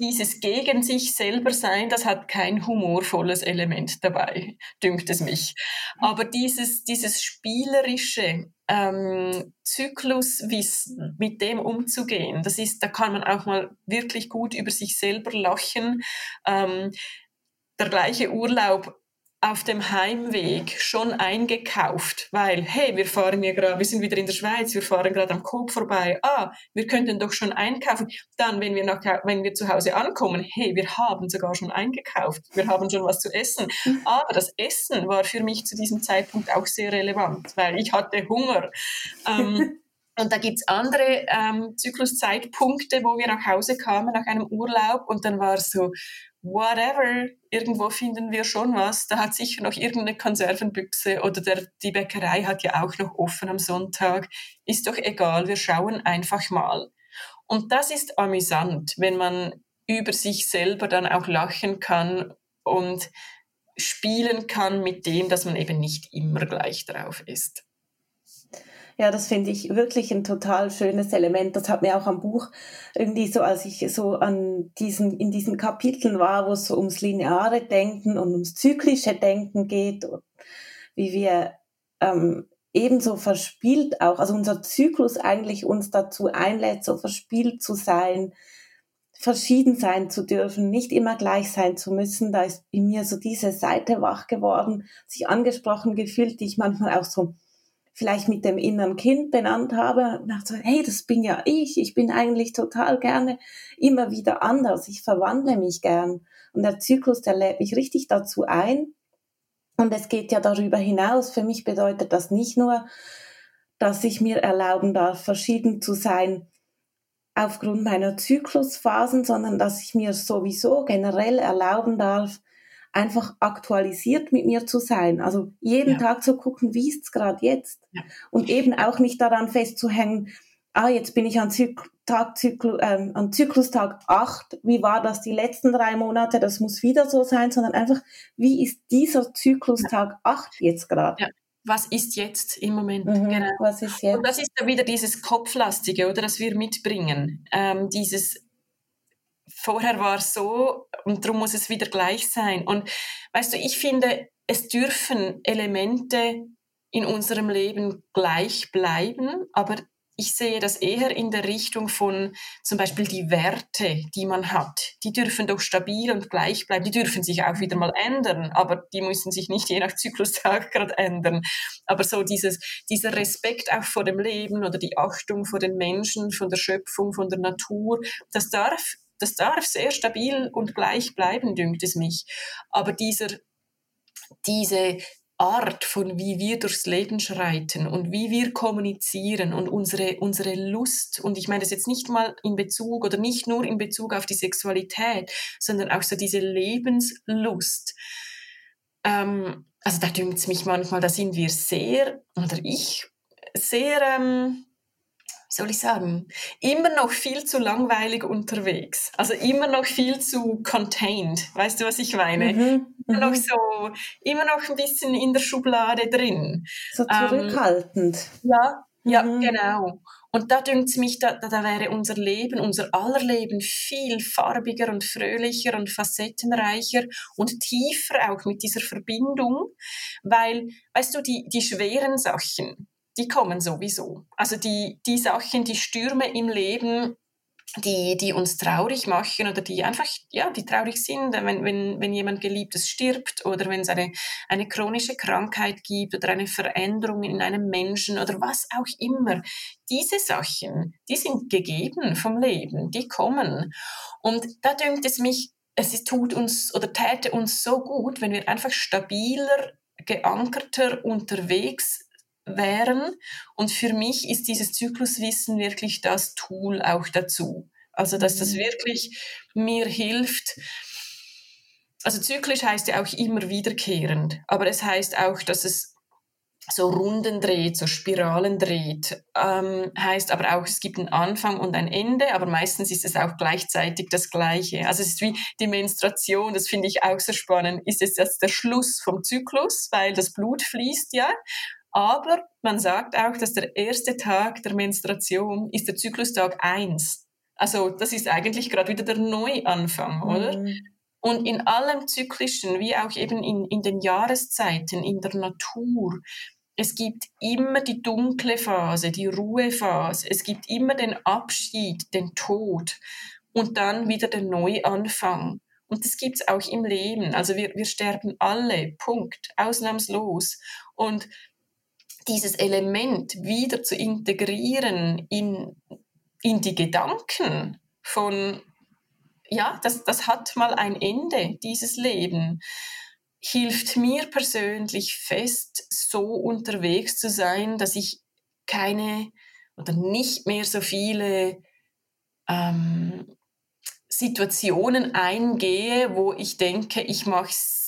dieses gegen sich selber sein, das hat kein humorvolles Element dabei, dünkt es mich. Aber dieses, dieses spielerische, ähm, Zykluswissen, mit dem umzugehen, das ist, da kann man auch mal wirklich gut über sich selber lachen. Ähm, der gleiche Urlaub auf dem Heimweg schon eingekauft, weil, hey, wir fahren ja gerade, wir sind wieder in der Schweiz, wir fahren gerade am Coop vorbei, ah, wir könnten doch schon einkaufen. Dann, wenn wir, nach, wenn wir zu Hause ankommen, hey, wir haben sogar schon eingekauft, wir haben schon was zu essen. Aber das Essen war für mich zu diesem Zeitpunkt auch sehr relevant, weil ich hatte Hunger. Ähm, Und da gibt's andere ähm, Zykluszeitpunkte, wo wir nach Hause kamen nach einem Urlaub und dann war es so, whatever, irgendwo finden wir schon was. Da hat sicher noch irgendeine Konservenbüchse oder der, die Bäckerei hat ja auch noch offen am Sonntag. Ist doch egal, wir schauen einfach mal. Und das ist amüsant, wenn man über sich selber dann auch lachen kann und spielen kann mit dem, dass man eben nicht immer gleich drauf ist. Ja, das finde ich wirklich ein total schönes Element. Das hat mir auch am Buch irgendwie so, als ich so an diesen, in diesen Kapiteln war, wo es so ums lineare Denken und ums zyklische Denken geht, wie wir ähm, ebenso verspielt auch, also unser Zyklus eigentlich uns dazu einlädt, so verspielt zu sein, verschieden sein zu dürfen, nicht immer gleich sein zu müssen. Da ist in mir so diese Seite wach geworden, sich angesprochen gefühlt, die ich manchmal auch so vielleicht mit dem inneren Kind benannt habe und dachte, hey, das bin ja ich, ich bin eigentlich total gerne immer wieder anders, ich verwandle mich gern. Und der Zyklus, der lädt mich richtig dazu ein. Und es geht ja darüber hinaus. Für mich bedeutet das nicht nur, dass ich mir erlauben darf, verschieden zu sein aufgrund meiner Zyklusphasen, sondern dass ich mir sowieso generell erlauben darf, einfach aktualisiert mit mir zu sein. Also jeden ja. Tag zu gucken, wie ist es gerade jetzt? Ja. Und eben auch nicht daran festzuhängen, ah, jetzt bin ich an, Zyk Tag, Zyklu ähm, an Zyklustag 8, wie war das die letzten drei Monate, das muss wieder so sein, sondern einfach, wie ist dieser Zyklustag ja. 8 jetzt gerade? Ja was ist jetzt im Moment? Mhm, genau. Was ist jetzt? Und das ist ja wieder dieses Kopflastige, oder, das wir mitbringen. Ähm, dieses vorher war so und darum muss es wieder gleich sein. Und weißt du, ich finde, es dürfen Elemente in unserem Leben gleich bleiben, aber ich sehe das eher in der Richtung von zum Beispiel die Werte, die man hat. Die dürfen doch stabil und gleich bleiben. Die dürfen sich auch wieder mal ändern, aber die müssen sich nicht je nach Zyklustag gerade ändern. Aber so dieses, dieser Respekt auch vor dem Leben oder die Achtung vor den Menschen, von der Schöpfung, von der Natur, das darf das darf sehr stabil und gleich bleiben, dünkt es mich. Aber dieser, diese Art von wie wir durchs Leben schreiten und wie wir kommunizieren und unsere, unsere Lust, und ich meine das jetzt nicht mal in Bezug oder nicht nur in Bezug auf die Sexualität, sondern auch so diese Lebenslust. Ähm, also da dünkt es mich manchmal, da sind wir sehr, oder ich, sehr, ähm, wie soll ich sagen, immer noch viel zu langweilig unterwegs. Also immer noch viel zu contained. Weißt du, was ich meine? Mhm, immer noch mhm. so, immer noch ein bisschen in der Schublade drin. So zurückhaltend. Ähm, ja, ja, mhm. genau. Und da dünkt es mich, da, da wäre unser Leben, unser aller Leben viel farbiger und fröhlicher und facettenreicher und tiefer auch mit dieser Verbindung, weil, weißt du, die, die schweren Sachen, die kommen sowieso. Also die, die Sachen, die Stürme im Leben, die, die uns traurig machen oder die einfach, ja, die traurig sind, wenn, wenn, wenn jemand Geliebtes stirbt oder wenn es eine, eine chronische Krankheit gibt oder eine Veränderung in einem Menschen oder was auch immer. Diese Sachen, die sind gegeben vom Leben, die kommen. Und da dünkt es mich, es tut uns oder täte uns so gut, wenn wir einfach stabiler, geankerter unterwegs wären. Und für mich ist dieses Zykluswissen wirklich das Tool auch dazu. Also, dass das mhm. wirklich mir hilft. Also zyklisch heißt ja auch immer wiederkehrend, aber es heißt auch, dass es so Runden dreht, so Spiralen dreht. Ähm, heißt aber auch, es gibt einen Anfang und ein Ende, aber meistens ist es auch gleichzeitig das Gleiche. Also es ist wie die Menstruation, das finde ich auch so spannend. Ist es jetzt der Schluss vom Zyklus, weil das Blut fließt ja, aber man sagt auch, dass der erste Tag der Menstruation ist der Zyklustag 1. Also das ist eigentlich gerade wieder der Neuanfang, oder? Mhm. Und in allem Zyklischen, wie auch eben in, in den Jahreszeiten, in der Natur, es gibt immer die dunkle Phase, die Ruhephase, es gibt immer den Abschied, den Tod und dann wieder den Neuanfang. Und das gibt's auch im Leben. Also wir, wir sterben alle, Punkt, ausnahmslos. Und dieses Element wieder zu integrieren in, in die Gedanken von, ja, das, das hat mal ein Ende, dieses Leben, hilft mir persönlich fest, so unterwegs zu sein, dass ich keine oder nicht mehr so viele ähm, Situationen eingehe, wo ich denke, ich mache es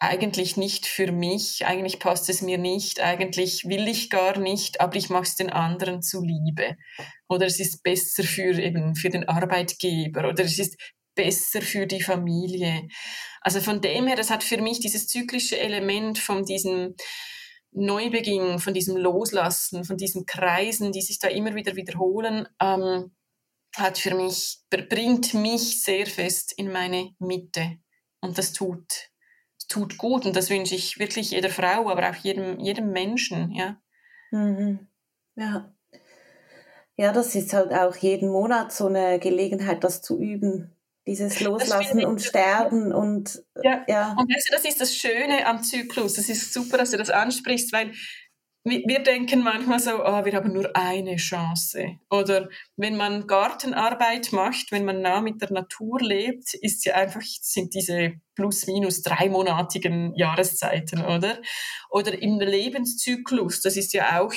eigentlich nicht für mich, eigentlich passt es mir nicht, eigentlich will ich gar nicht, aber ich mache es den anderen zuliebe. Oder es ist besser für eben für den Arbeitgeber oder es ist besser für die Familie. Also von dem her, das hat für mich dieses zyklische Element von diesem Neubeginn, von diesem Loslassen, von diesen Kreisen, die sich da immer wieder wiederholen, ähm, hat für mich, bringt mich sehr fest in meine Mitte. Und das tut tut gut und das wünsche ich wirklich jeder Frau, aber auch jedem, jedem Menschen, ja. Mhm. Ja. Ja, das ist halt auch jeden Monat so eine Gelegenheit, das zu üben. Dieses Loslassen und Sterben und ja. ja. Und weißt du, das ist das Schöne am Zyklus. Das ist super, dass du das ansprichst, weil wir denken manchmal so, oh, wir haben nur eine Chance. Oder wenn man Gartenarbeit macht, wenn man nah mit der Natur lebt, ist ja einfach, sind diese plus minus dreimonatigen Jahreszeiten, oder? Oder im Lebenszyklus, das ist ja auch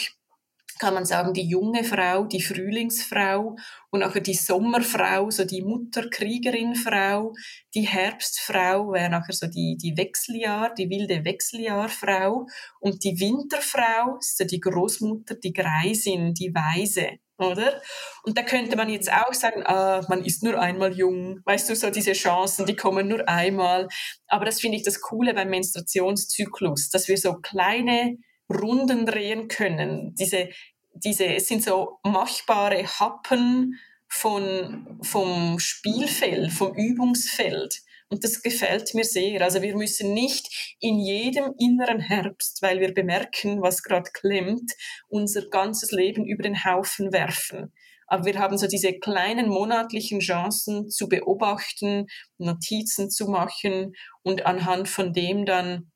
kann man sagen, die junge Frau, die Frühlingsfrau und auch die Sommerfrau, so die Mutterkriegerinfrau, die Herbstfrau wäre nachher so die, die Wechseljahr, die wilde Wechseljahrfrau und die Winterfrau, so die Großmutter, die Greisin, die Weise, oder? Und da könnte man jetzt auch sagen, ah, man ist nur einmal jung, weißt du, so diese Chancen, die kommen nur einmal. Aber das finde ich das Coole beim Menstruationszyklus, dass wir so kleine Runden drehen können. Diese, diese, es sind so machbare Happen von, vom Spielfeld, vom Übungsfeld. Und das gefällt mir sehr. Also wir müssen nicht in jedem inneren Herbst, weil wir bemerken, was gerade klemmt, unser ganzes Leben über den Haufen werfen. Aber wir haben so diese kleinen monatlichen Chancen zu beobachten, Notizen zu machen und anhand von dem dann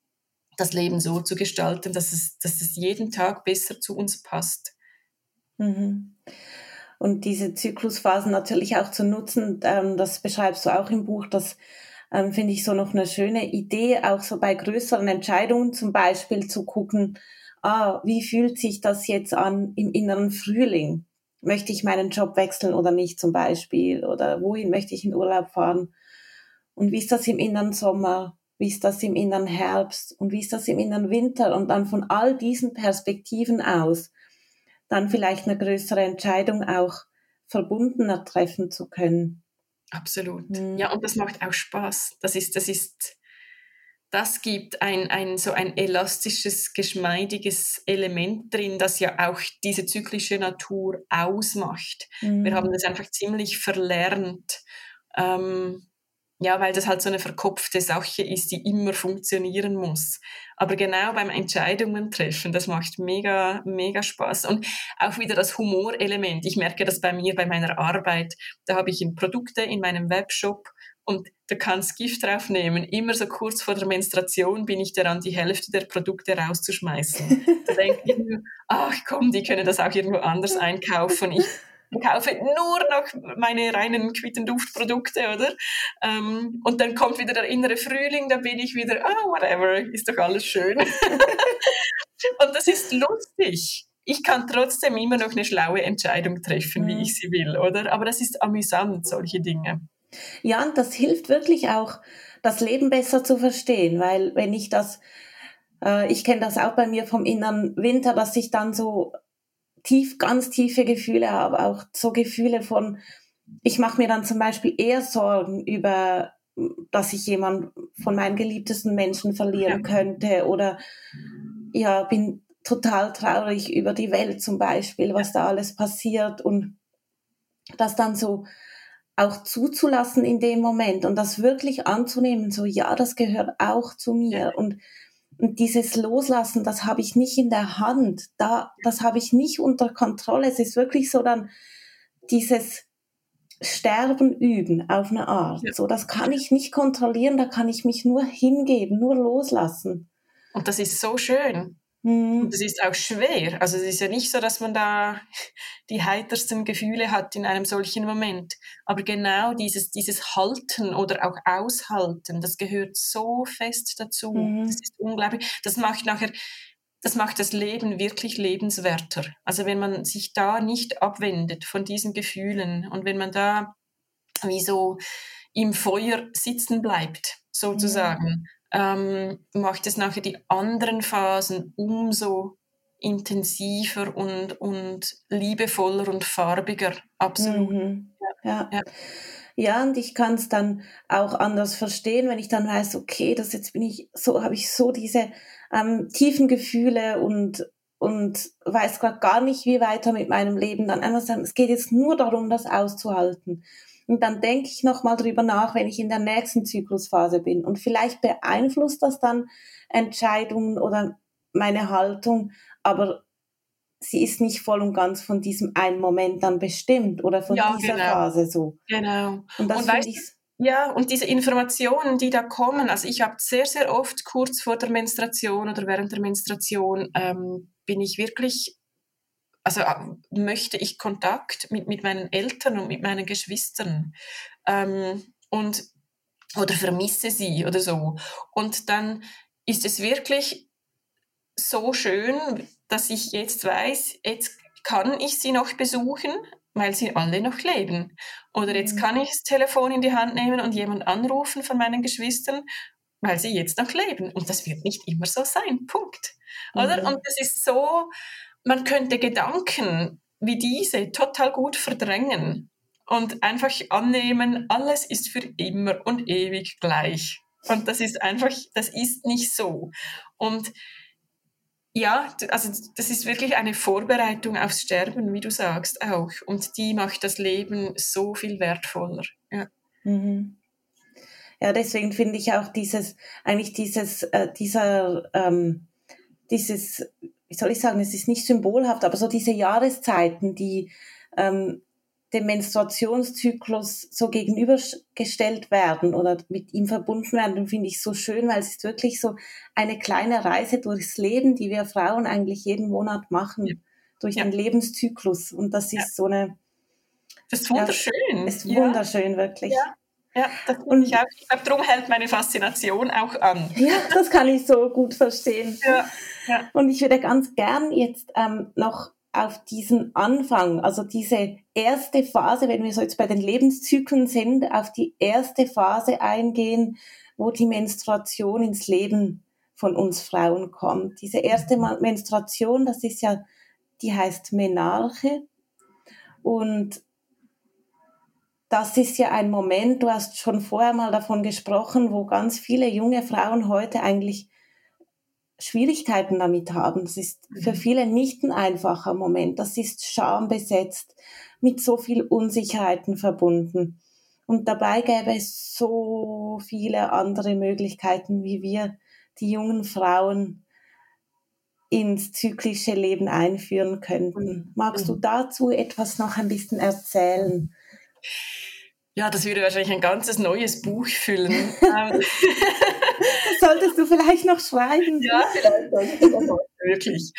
das Leben so zu gestalten, dass es, dass es jeden Tag besser zu uns passt. Mhm. Und diese Zyklusphasen natürlich auch zu nutzen, ähm, das beschreibst du auch im Buch, dass ähm, finde ich so noch eine schöne Idee, auch so bei größeren Entscheidungen zum Beispiel zu gucken, ah, wie fühlt sich das jetzt an im inneren Frühling? Möchte ich meinen Job wechseln oder nicht zum Beispiel? Oder wohin möchte ich in Urlaub fahren? Und wie ist das im inneren Sommer? Wie ist das im inneren Herbst? Und wie ist das im inneren Winter? Und dann von all diesen Perspektiven aus dann vielleicht eine größere Entscheidung auch verbundener treffen zu können. Absolut. Mhm. Ja, und das macht auch Spaß. Das ist, das ist, das gibt ein, ein, so ein elastisches, geschmeidiges Element drin, das ja auch diese zyklische Natur ausmacht. Mhm. Wir haben das einfach ziemlich verlernt. Ähm, ja, weil das halt so eine verkopfte Sache ist, die immer funktionieren muss. Aber genau beim Entscheidungen treffen, das macht mega, mega Spaß. Und auch wieder das Humorelement. Ich merke das bei mir, bei meiner Arbeit. Da habe ich Produkte in meinem Webshop und du kannst Gift draufnehmen. Immer so kurz vor der Menstruation bin ich daran, die Hälfte der Produkte rauszuschmeißen. da denke ich mir, ach komm, die können das auch irgendwo anders einkaufen. Ich kaufe nur noch meine reinen Quittenduftprodukte, oder? Ähm, und dann kommt wieder der innere Frühling, da bin ich wieder, ah, oh, whatever, ist doch alles schön. und das ist lustig. Ich kann trotzdem immer noch eine schlaue Entscheidung treffen, wie mhm. ich sie will, oder? Aber das ist amüsant, solche Dinge. Ja, und das hilft wirklich auch, das Leben besser zu verstehen, weil wenn ich das, äh, ich kenne das auch bei mir vom inneren Winter, dass ich dann so tief, ganz tiefe Gefühle habe, auch so Gefühle von, ich mache mir dann zum Beispiel eher Sorgen über, dass ich jemand von meinen geliebtesten Menschen verlieren könnte oder ja, bin total traurig über die Welt zum Beispiel, was da alles passiert und das dann so auch zuzulassen in dem Moment und das wirklich anzunehmen, so ja, das gehört auch zu mir und und dieses Loslassen, das habe ich nicht in der Hand, da, das habe ich nicht unter Kontrolle. Es ist wirklich so dann dieses Sterben üben auf eine Art. Ja. So, das kann ich nicht kontrollieren, da kann ich mich nur hingeben, nur loslassen. Und das ist so schön. Mhm. Und es ist auch schwer. Also es ist ja nicht so, dass man da die heitersten Gefühle hat in einem solchen Moment. Aber genau dieses, dieses Halten oder auch Aushalten, das gehört so fest dazu. Mhm. Das ist unglaublich. Das macht nachher, das macht das Leben wirklich lebenswerter. Also wenn man sich da nicht abwendet von diesen Gefühlen und wenn man da wie so im Feuer sitzen bleibt, sozusagen, ähm, macht es nachher die anderen Phasen umso intensiver und, und liebevoller und farbiger. Absolut. Mhm. Ja. ja. Ja, und ich kann es dann auch anders verstehen, wenn ich dann weiß, okay, das jetzt bin ich so, habe ich so diese ähm, tiefen Gefühle und und weiß gerade gar nicht, wie weiter mit meinem Leben. Dann sagen, es geht jetzt nur darum, das auszuhalten. Und dann denke ich nochmal drüber nach, wenn ich in der nächsten Zyklusphase bin. Und vielleicht beeinflusst das dann Entscheidungen oder meine Haltung, aber sie ist nicht voll und ganz von diesem einen Moment dann bestimmt oder von ja, dieser genau. Phase so. Genau. Und das finde ich ja, und diese Informationen, die da kommen, also ich habe sehr, sehr oft kurz vor der Menstruation oder während der Menstruation ähm, bin ich wirklich also äh, möchte ich Kontakt mit, mit meinen Eltern und mit meinen Geschwistern ähm, und oder vermisse sie oder so. Und dann ist es wirklich so schön, dass ich jetzt weiß, jetzt kann ich sie noch besuchen, weil sie alle noch leben. Oder jetzt mhm. kann ich das Telefon in die Hand nehmen und jemand anrufen von meinen Geschwistern, weil sie jetzt noch leben. Und das wird nicht immer so sein. Punkt. Oder? Mhm. Und das ist so, man könnte Gedanken wie diese total gut verdrängen und einfach annehmen, alles ist für immer und ewig gleich. Und das ist einfach, das ist nicht so. Und ja, also das ist wirklich eine Vorbereitung aufs Sterben, wie du sagst auch. Und die macht das Leben so viel wertvoller. Ja. Mhm. Ja, deswegen finde ich auch dieses, eigentlich dieses, äh, dieser, ähm, dieses wie soll ich sagen, es ist nicht symbolhaft, aber so diese Jahreszeiten, die ähm, dem Menstruationszyklus so gegenübergestellt werden oder mit ihm verbunden werden, finde ich so schön, weil es ist wirklich so eine kleine Reise durchs Leben, die wir Frauen eigentlich jeden Monat machen, ja. durch ja. den Lebenszyklus. Und das ist ja. so eine. Das ist wunderschön. Ist wunderschön, wirklich. Ja. Ja, das und ich auch. Ich glaube, darum hält meine Faszination auch an. Ja, das kann ich so gut verstehen. Ja, ja. Und ich würde ganz gern jetzt ähm, noch auf diesen Anfang, also diese erste Phase, wenn wir so jetzt bei den Lebenszyklen sind, auf die erste Phase eingehen, wo die Menstruation ins Leben von uns Frauen kommt. Diese erste Menstruation, das ist ja, die heißt Menarche. Und das ist ja ein Moment, du hast schon vorher mal davon gesprochen, wo ganz viele junge Frauen heute eigentlich Schwierigkeiten damit haben. Das ist für mhm. viele nicht ein einfacher Moment. Das ist schambesetzt, mit so viel Unsicherheiten verbunden. Und dabei gäbe es so viele andere Möglichkeiten, wie wir die jungen Frauen ins zyklische Leben einführen könnten. Magst du mhm. dazu etwas noch ein bisschen erzählen? Ja, das würde wahrscheinlich ein ganzes neues Buch füllen. Solltest du vielleicht noch schreiben. Ja, vielleicht. Wirklich.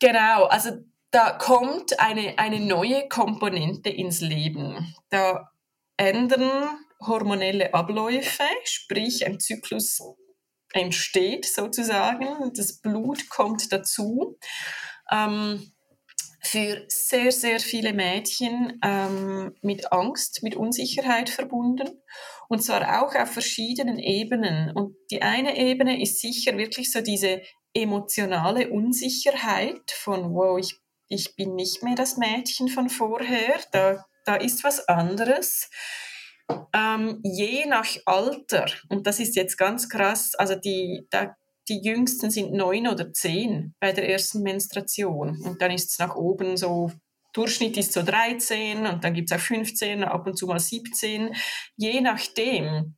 Genau, also da kommt eine, eine neue Komponente ins Leben. Da ändern hormonelle Abläufe, sprich ein Zyklus entsteht sozusagen, das Blut kommt dazu. Ähm, für sehr, sehr viele Mädchen ähm, mit Angst, mit Unsicherheit verbunden. Und zwar auch auf verschiedenen Ebenen. Und die eine Ebene ist sicher wirklich so diese emotionale Unsicherheit von, wow, ich, ich bin nicht mehr das Mädchen von vorher, da, da ist was anderes. Ähm, je nach Alter, und das ist jetzt ganz krass, also die, da die jüngsten sind neun oder zehn bei der ersten Menstruation. Und dann ist es nach oben so, Durchschnitt ist so 13 und dann gibt es auch 15, ab und zu mal 17. Je nachdem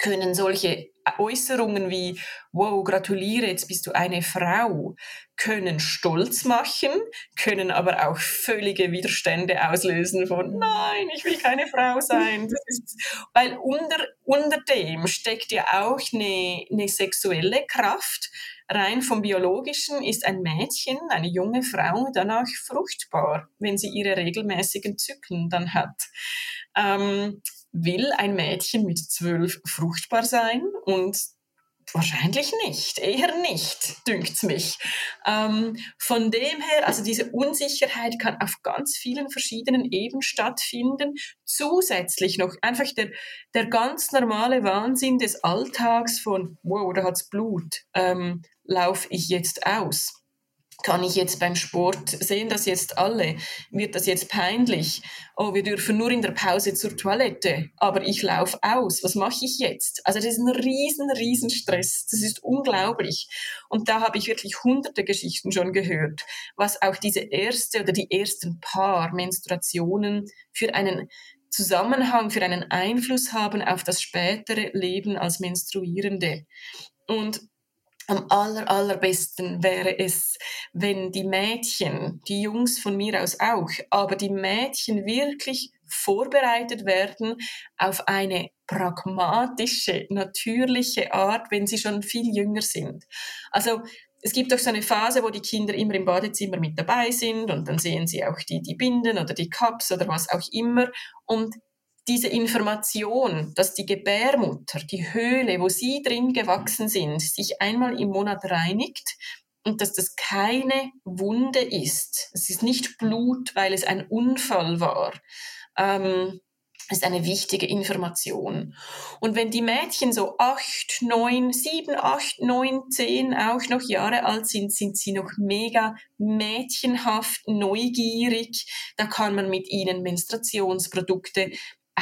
können solche Äußerungen wie, wow, gratuliere, jetzt bist du eine Frau, können stolz machen, können aber auch völlige Widerstände auslösen von, nein, ich will keine Frau sein. Ist, weil unter, unter dem steckt ja auch eine, eine sexuelle Kraft. Rein vom Biologischen ist ein Mädchen, eine junge Frau, danach fruchtbar, wenn sie ihre regelmäßigen Zyklen dann hat. Ähm, will ein Mädchen mit zwölf fruchtbar sein und Wahrscheinlich nicht, eher nicht, dünkt's mich. Ähm, von dem her, also diese Unsicherheit kann auf ganz vielen verschiedenen Ebenen stattfinden. Zusätzlich noch einfach der, der ganz normale Wahnsinn des Alltags von, wow, da hat's Blut, ähm, laufe ich jetzt aus? Kann ich jetzt beim Sport, sehen das jetzt alle, wird das jetzt peinlich, oh, wir dürfen nur in der Pause zur Toilette, aber ich laufe aus, was mache ich jetzt? Also das ist ein riesen, riesen Stress, das ist unglaublich. Und da habe ich wirklich hunderte Geschichten schon gehört, was auch diese erste oder die ersten paar Menstruationen für einen Zusammenhang, für einen Einfluss haben auf das spätere Leben als Menstruierende. Und am aller, allerbesten wäre es, wenn die Mädchen, die Jungs von mir aus auch, aber die Mädchen wirklich vorbereitet werden auf eine pragmatische, natürliche Art, wenn sie schon viel jünger sind. Also es gibt auch so eine Phase, wo die Kinder immer im Badezimmer mit dabei sind und dann sehen sie auch die, die Binden oder die Cups oder was auch immer. Und diese Information, dass die Gebärmutter, die Höhle, wo sie drin gewachsen sind, sich einmal im Monat reinigt und dass das keine Wunde ist. Es ist nicht Blut, weil es ein Unfall war. Ähm, ist eine wichtige Information. Und wenn die Mädchen so acht, neun, sieben, acht, neun, zehn auch noch Jahre alt sind, sind sie noch mega mädchenhaft, neugierig. Da kann man mit ihnen Menstruationsprodukte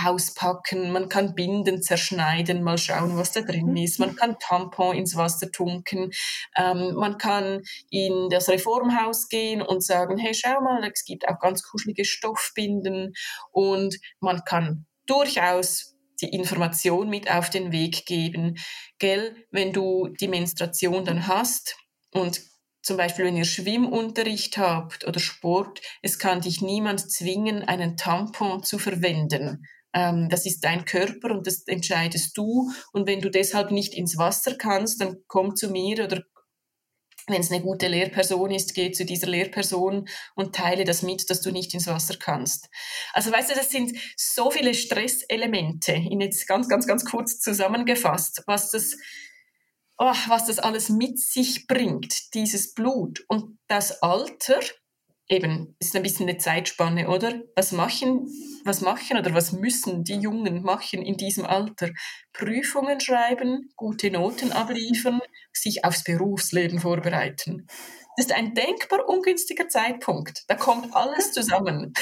auspacken, man kann Binden zerschneiden, mal schauen, was da drin mhm. ist, man kann Tampon ins Wasser tunken, ähm, man kann in das Reformhaus gehen und sagen, hey, schau mal, es gibt auch ganz kuschelige Stoffbinden und man kann durchaus die Information mit auf den Weg geben. Gell, wenn du die Menstruation dann hast und zum Beispiel, wenn ihr Schwimmunterricht habt oder Sport, es kann dich niemand zwingen, einen Tampon zu verwenden. Ähm, das ist dein Körper und das entscheidest du. Und wenn du deshalb nicht ins Wasser kannst, dann komm zu mir oder wenn es eine gute Lehrperson ist, geh zu dieser Lehrperson und teile das mit, dass du nicht ins Wasser kannst. Also weißt du, das sind so viele Stresselemente, in jetzt ganz, ganz, ganz kurz zusammengefasst, was das, oh, was das alles mit sich bringt, dieses Blut und das Alter eben, ist ein bisschen eine Zeitspanne, oder? Was machen, was machen oder was müssen die Jungen machen in diesem Alter? Prüfungen schreiben, gute Noten abliefern, sich aufs Berufsleben vorbereiten. Das ist ein denkbar ungünstiger Zeitpunkt. Da kommt alles zusammen.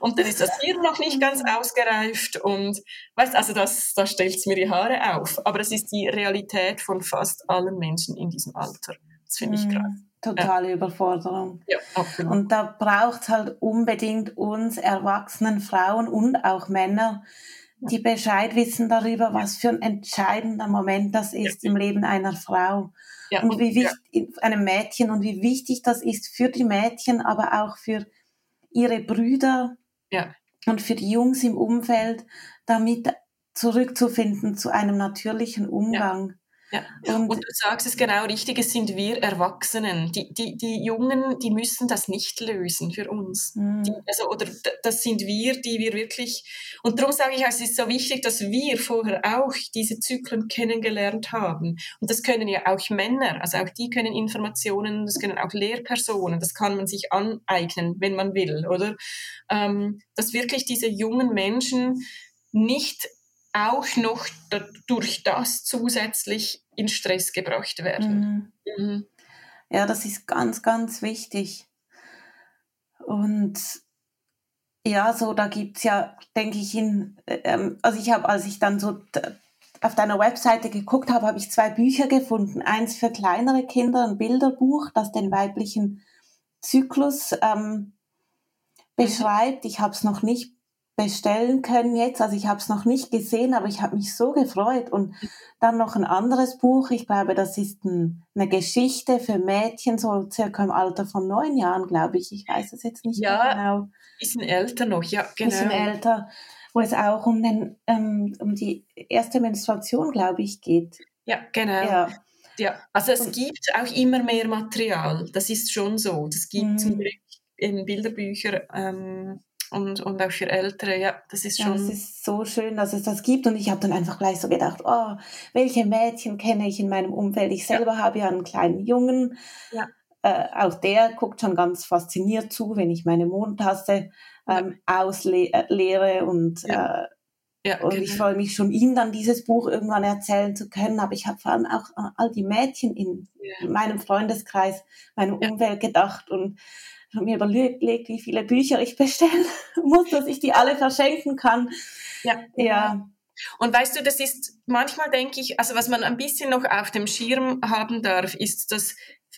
Und dann ist das Hirn noch nicht ganz ausgereift und, weißt, also das, da stellt mir die Haare auf. Aber es ist die Realität von fast allen Menschen in diesem Alter. Das finde ich krass. Totale ja. Überforderung. Ja, absolut. Und da braucht es halt unbedingt uns erwachsenen Frauen und auch Männer, die Bescheid wissen darüber, was für ein entscheidender Moment das ist ja. im Leben einer Frau. Ja, und wie wichtig, einem Mädchen und wie wichtig das ist für die Mädchen, aber auch für ihre Brüder und für die Jungs im Umfeld, damit zurückzufinden zu einem natürlichen Umgang. Ja. Und, und, du sagst es genau richtig, es sind wir Erwachsenen. Die, die, die Jungen, die müssen das nicht lösen für uns. Mhm. Die, also, oder das sind wir, die wir wirklich. Und darum sage ich, es ist so wichtig, dass wir vorher auch diese Zyklen kennengelernt haben. Und das können ja auch Männer, also auch die können Informationen, das können auch Lehrpersonen, das kann man sich aneignen, wenn man will, oder? Ähm, dass wirklich diese jungen Menschen nicht auch noch durch das zusätzlich in Stress gebracht werden. Mhm. Mhm. Ja, das ist ganz, ganz wichtig. Und ja, so da gibt es ja, denke ich, in, ähm, also ich habe, als ich dann so auf deiner Webseite geguckt habe, habe ich zwei Bücher gefunden. Eins für kleinere Kinder, ein Bilderbuch, das den weiblichen Zyklus ähm, mhm. beschreibt. Ich habe es noch nicht bestellen können jetzt. Also ich habe es noch nicht gesehen, aber ich habe mich so gefreut. Und dann noch ein anderes Buch. Ich glaube, das ist ein, eine Geschichte für Mädchen, so circa im Alter von neun Jahren, glaube ich. Ich weiß es jetzt nicht ja, genau. Bisschen älter noch, ja, genau. Bisschen älter, wo es auch um, den, ähm, um die erste Menstruation, glaube ich, geht. Ja, genau. Ja. Ja, also es und, gibt auch immer mehr Material, das ist schon so. Es gibt zum Glück in Bilderbücher ähm, und, und auch für Ältere, ja, das ist schon. Ja, das ist so schön, dass es das gibt. Und ich habe dann einfach gleich so gedacht, oh, welche Mädchen kenne ich in meinem Umfeld? Ich selber ja. habe ja einen kleinen Jungen. Ja. Äh, auch der guckt schon ganz fasziniert zu, wenn ich meine Mondtasse ähm, ja. auslehre und. Äh, ja, und genau. ich freue mich schon, ihm dann dieses Buch irgendwann erzählen zu können. Aber ich habe vor allem auch an all die Mädchen in ja. meinem Freundeskreis, meinem ja. Umfeld gedacht und habe mir überlegt, wie viele Bücher ich bestellen muss, dass ich die alle verschenken kann. Ja. ja. Und weißt du, das ist manchmal denke ich, also was man ein bisschen noch auf dem Schirm haben darf, ist, dass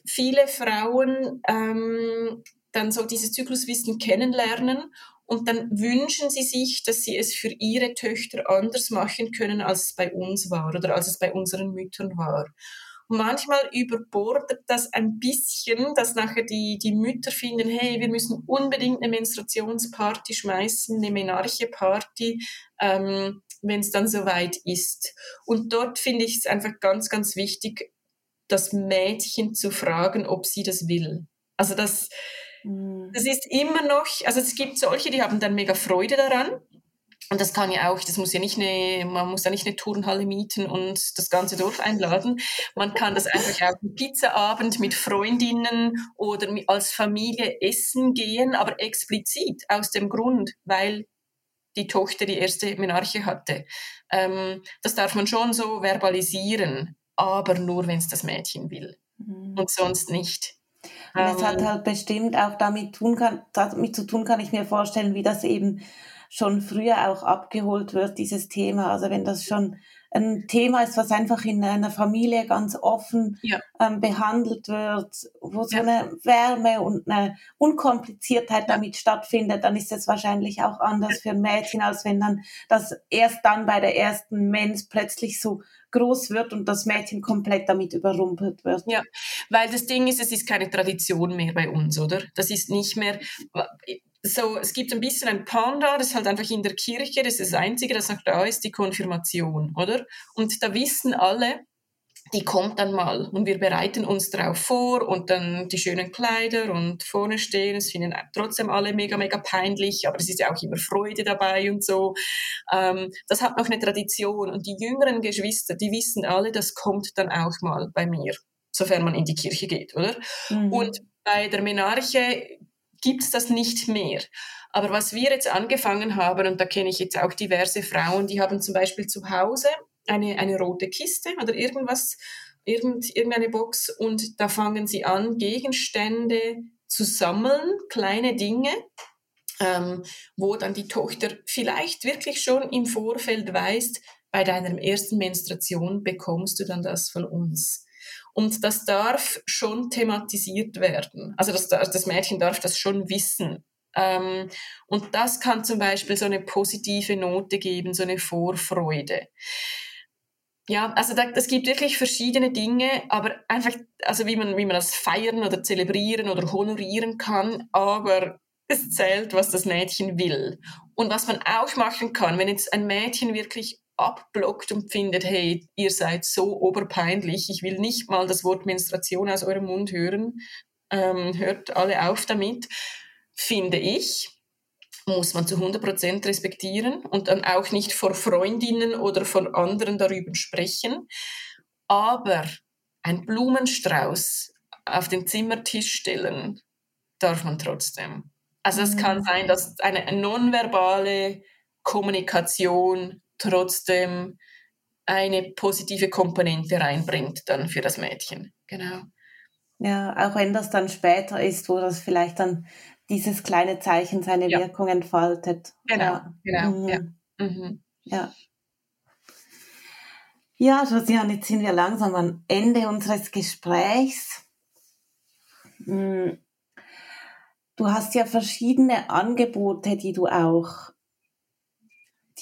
viele Frauen ähm, dann so dieses Zykluswissen kennenlernen und dann wünschen sie sich, dass sie es für ihre Töchter anders machen können, als es bei uns war oder als es bei unseren Müttern war. Und manchmal überbordet das ein bisschen, dass nachher die, die Mütter finden, hey, wir müssen unbedingt eine Menstruationsparty schmeißen, eine Menarche-Party, ähm, wenn es dann soweit ist. Und dort finde ich es einfach ganz, ganz wichtig, das Mädchen zu fragen, ob sie das will. Also das, mhm. das ist immer noch, also es gibt solche, die haben dann mega Freude daran. Und das kann ja auch, das muss ja nicht eine, man muss ja nicht eine Turnhalle mieten und das ganze Dorf einladen. Man kann das einfach auch einen Pizzaabend mit Freundinnen oder als Familie essen gehen, aber explizit aus dem Grund, weil die Tochter die erste Menarche hatte. Ähm, das darf man schon so verbalisieren, aber nur, wenn es das Mädchen will mhm. und sonst nicht. Und es hat ähm, halt bestimmt auch damit, tun kann, damit zu tun, kann ich mir vorstellen, wie das eben schon früher auch abgeholt wird, dieses Thema. Also wenn das schon ein Thema ist, was einfach in einer Familie ganz offen ja. ähm, behandelt wird, wo so ja. eine Wärme und eine Unkompliziertheit damit stattfindet, dann ist es wahrscheinlich auch anders für ein Mädchen, als wenn dann das erst dann bei der ersten Mens plötzlich so groß wird und das Mädchen komplett damit überrumpelt wird. Ja, weil das Ding ist, es ist keine Tradition mehr bei uns, oder? Das ist nicht mehr, so, es gibt ein bisschen ein Panda, das ist halt einfach in der Kirche, das ist das Einzige, das noch da ist, die Konfirmation, oder? Und da wissen alle, die kommt dann mal und wir bereiten uns darauf vor und dann die schönen Kleider und vorne stehen. Es finden trotzdem alle mega, mega peinlich, aber es ist ja auch immer Freude dabei und so. Ähm, das hat noch eine Tradition und die jüngeren Geschwister, die wissen alle, das kommt dann auch mal bei mir, sofern man in die Kirche geht, oder? Mhm. Und bei der Menarche gibt es das nicht mehr. Aber was wir jetzt angefangen haben, und da kenne ich jetzt auch diverse Frauen, die haben zum Beispiel zu Hause eine, eine rote Kiste oder irgendwas, irgend, irgendeine Box und da fangen sie an, Gegenstände zu sammeln, kleine Dinge, ähm, wo dann die Tochter vielleicht wirklich schon im Vorfeld weiß, bei deiner ersten Menstruation bekommst du dann das von uns. Und das darf schon thematisiert werden. Also das, das Mädchen darf das schon wissen. Ähm, und das kann zum Beispiel so eine positive Note geben, so eine Vorfreude. Ja, also da, gibt wirklich verschiedene Dinge, aber einfach, also wie man, wie man das feiern oder zelebrieren oder honorieren kann, aber es zählt, was das Mädchen will. Und was man auch machen kann, wenn jetzt ein Mädchen wirklich abblockt und findet, hey, ihr seid so oberpeinlich, ich will nicht mal das Wort Menstruation aus eurem Mund hören, ähm, hört alle auf damit, finde ich, muss man zu 100% respektieren und dann auch nicht vor Freundinnen oder vor anderen darüber sprechen. Aber ein Blumenstrauß auf den Zimmertisch stellen darf man trotzdem. Also es kann mhm. sein, dass eine nonverbale Kommunikation trotzdem eine positive Komponente reinbringt dann für das Mädchen. Genau. Ja, auch wenn das dann später ist, wo das vielleicht dann dieses kleine Zeichen seine ja. Wirkung entfaltet. Genau, ja. genau. Mhm. Ja. Mhm. ja. Ja, Josiane, jetzt sind wir langsam am Ende unseres Gesprächs. Mhm. Du hast ja verschiedene Angebote, die du auch,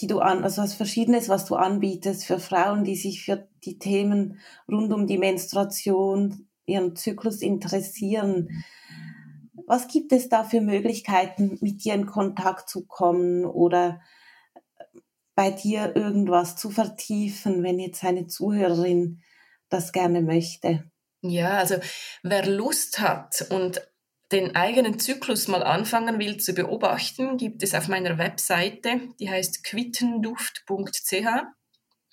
die du an, also was Verschiedenes, was du anbietest für Frauen, die sich für die Themen rund um die Menstruation, ihren Zyklus interessieren. Was gibt es da für Möglichkeiten, mit dir in Kontakt zu kommen oder bei dir irgendwas zu vertiefen, wenn jetzt eine Zuhörerin das gerne möchte? Ja, also wer Lust hat und den eigenen Zyklus mal anfangen will zu beobachten, gibt es auf meiner Webseite, die heißt quittenduft.ch.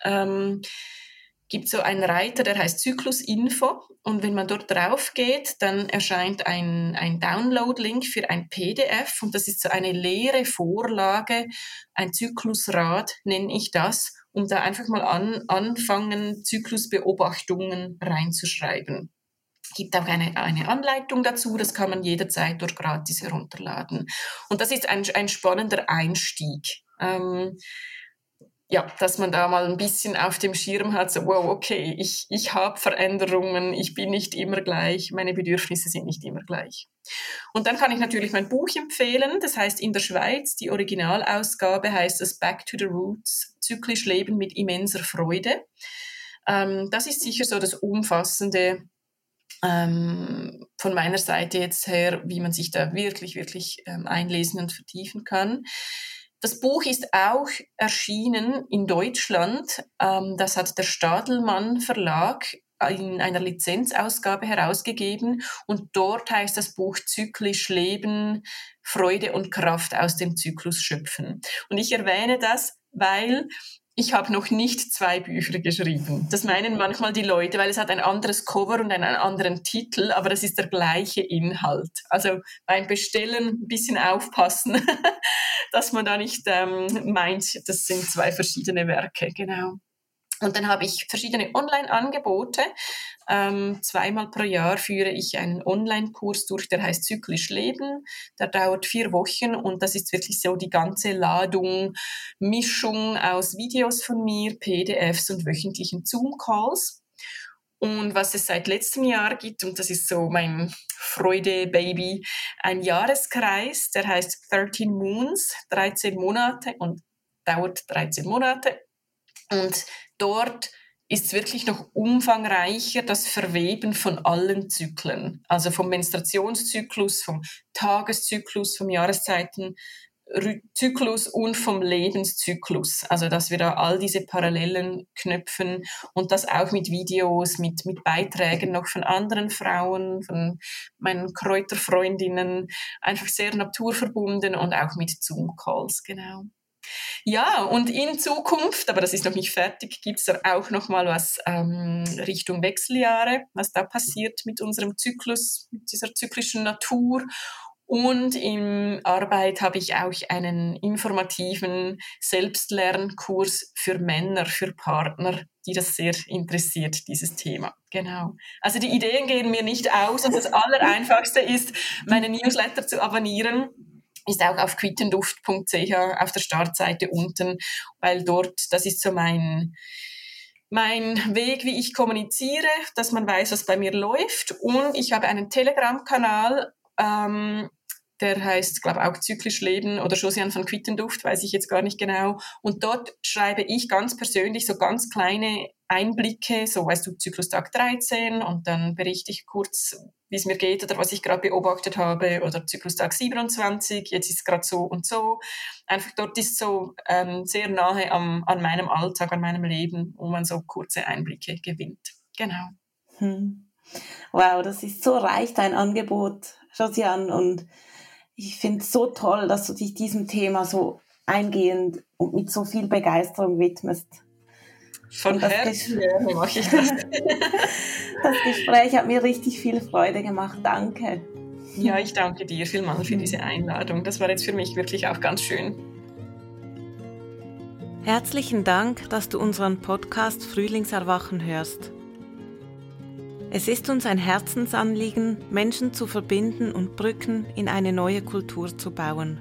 Ähm, gibt so einen Reiter, der heißt Zyklusinfo. Und wenn man dort drauf geht, dann erscheint ein, ein Download-Link für ein PDF. Und das ist so eine leere Vorlage, ein Zyklusrad nenne ich das, um da einfach mal an, anfangen, Zyklusbeobachtungen reinzuschreiben gibt auch eine, eine Anleitung dazu, das kann man jederzeit dort gratis herunterladen. Und das ist ein, ein spannender Einstieg. Ähm, ja, dass man da mal ein bisschen auf dem Schirm hat, so, wow, okay, ich, ich habe Veränderungen, ich bin nicht immer gleich, meine Bedürfnisse sind nicht immer gleich. Und dann kann ich natürlich mein Buch empfehlen, das heißt in der Schweiz, die Originalausgabe heißt es Back to the Roots, zyklisch Leben mit immenser Freude. Ähm, das ist sicher so das umfassende ähm, von meiner Seite jetzt her, wie man sich da wirklich, wirklich ähm, einlesen und vertiefen kann. Das Buch ist auch erschienen in Deutschland. Ähm, das hat der Stadelmann Verlag in einer Lizenzausgabe herausgegeben und dort heißt das Buch Zyklisch Leben, Freude und Kraft aus dem Zyklus schöpfen. Und ich erwähne das, weil ich habe noch nicht zwei Bücher geschrieben. Das meinen manchmal die Leute, weil es hat ein anderes Cover und einen anderen Titel, aber es ist der gleiche Inhalt. Also beim Bestellen ein bisschen aufpassen, dass man da nicht ähm, meint, das sind zwei verschiedene Werke. Genau. Und dann habe ich verschiedene Online-Angebote. Ähm, zweimal pro Jahr führe ich einen Online-Kurs durch, der heißt Zyklisch Leben. Der dauert vier Wochen und das ist wirklich so die ganze Ladung, Mischung aus Videos von mir, PDFs und wöchentlichen Zoom-Calls. Und was es seit letztem Jahr gibt, und das ist so mein Freude-Baby, ein Jahreskreis, der heißt 13 Moons, 13 Monate und dauert 13 Monate. Und dort ist es wirklich noch umfangreicher das Verweben von allen Zyklen, also vom Menstruationszyklus, vom Tageszyklus, vom Jahreszeiten, Zyklus und vom Lebenszyklus. Also dass wir da all diese Parallelen knüpfen und das auch mit Videos, mit, mit Beiträgen noch von anderen Frauen, von meinen Kräuterfreundinnen, einfach sehr naturverbunden und auch mit Zoom-Calls, genau. Ja, und in Zukunft, aber das ist noch nicht fertig, gibt es da auch noch mal was ähm, Richtung Wechseljahre, was da passiert mit unserem Zyklus, mit dieser zyklischen Natur und in Arbeit habe ich auch einen informativen Selbstlernkurs für Männer, für Partner, die das sehr interessiert, dieses Thema. Genau. Also die Ideen gehen mir nicht aus und das Allereinfachste ist, meine Newsletter zu abonnieren ist auch auf quittenduft.ch auf der Startseite unten, weil dort, das ist so mein, mein Weg, wie ich kommuniziere, dass man weiß, was bei mir läuft. Und ich habe einen Telegram-Kanal, ähm, der heißt, glaube auch Zyklisch Leben oder Josiane von Quittenduft, weiß ich jetzt gar nicht genau. Und dort schreibe ich ganz persönlich so ganz kleine Einblicke, so weißt du, Zyklustag 13 und dann berichte ich kurz, wie es mir geht oder was ich gerade beobachtet habe oder Zyklustag 27, jetzt ist es gerade so und so. Einfach dort ist so ähm, sehr nahe am, an meinem Alltag, an meinem Leben, wo man so kurze Einblicke gewinnt. Genau. Hm. Wow, das ist so reich, dein Angebot, Josiane, und ich finde es so toll, dass du dich diesem Thema so eingehend und mit so viel Begeisterung widmest. Von Herzen mache ich das. das Gespräch hat mir richtig viel Freude gemacht. Danke. Ja, ich danke dir vielmals für diese Einladung. Das war jetzt für mich wirklich auch ganz schön. Herzlichen Dank, dass du unseren Podcast Frühlingserwachen hörst. Es ist uns ein Herzensanliegen, Menschen zu verbinden und Brücken in eine neue Kultur zu bauen.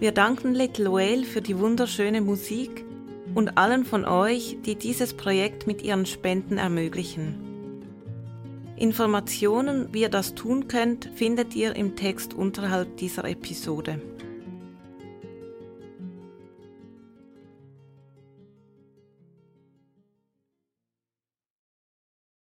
Wir danken Little Whale für die wunderschöne Musik und allen von euch, die dieses Projekt mit ihren Spenden ermöglichen. Informationen, wie ihr das tun könnt, findet ihr im Text unterhalb dieser Episode.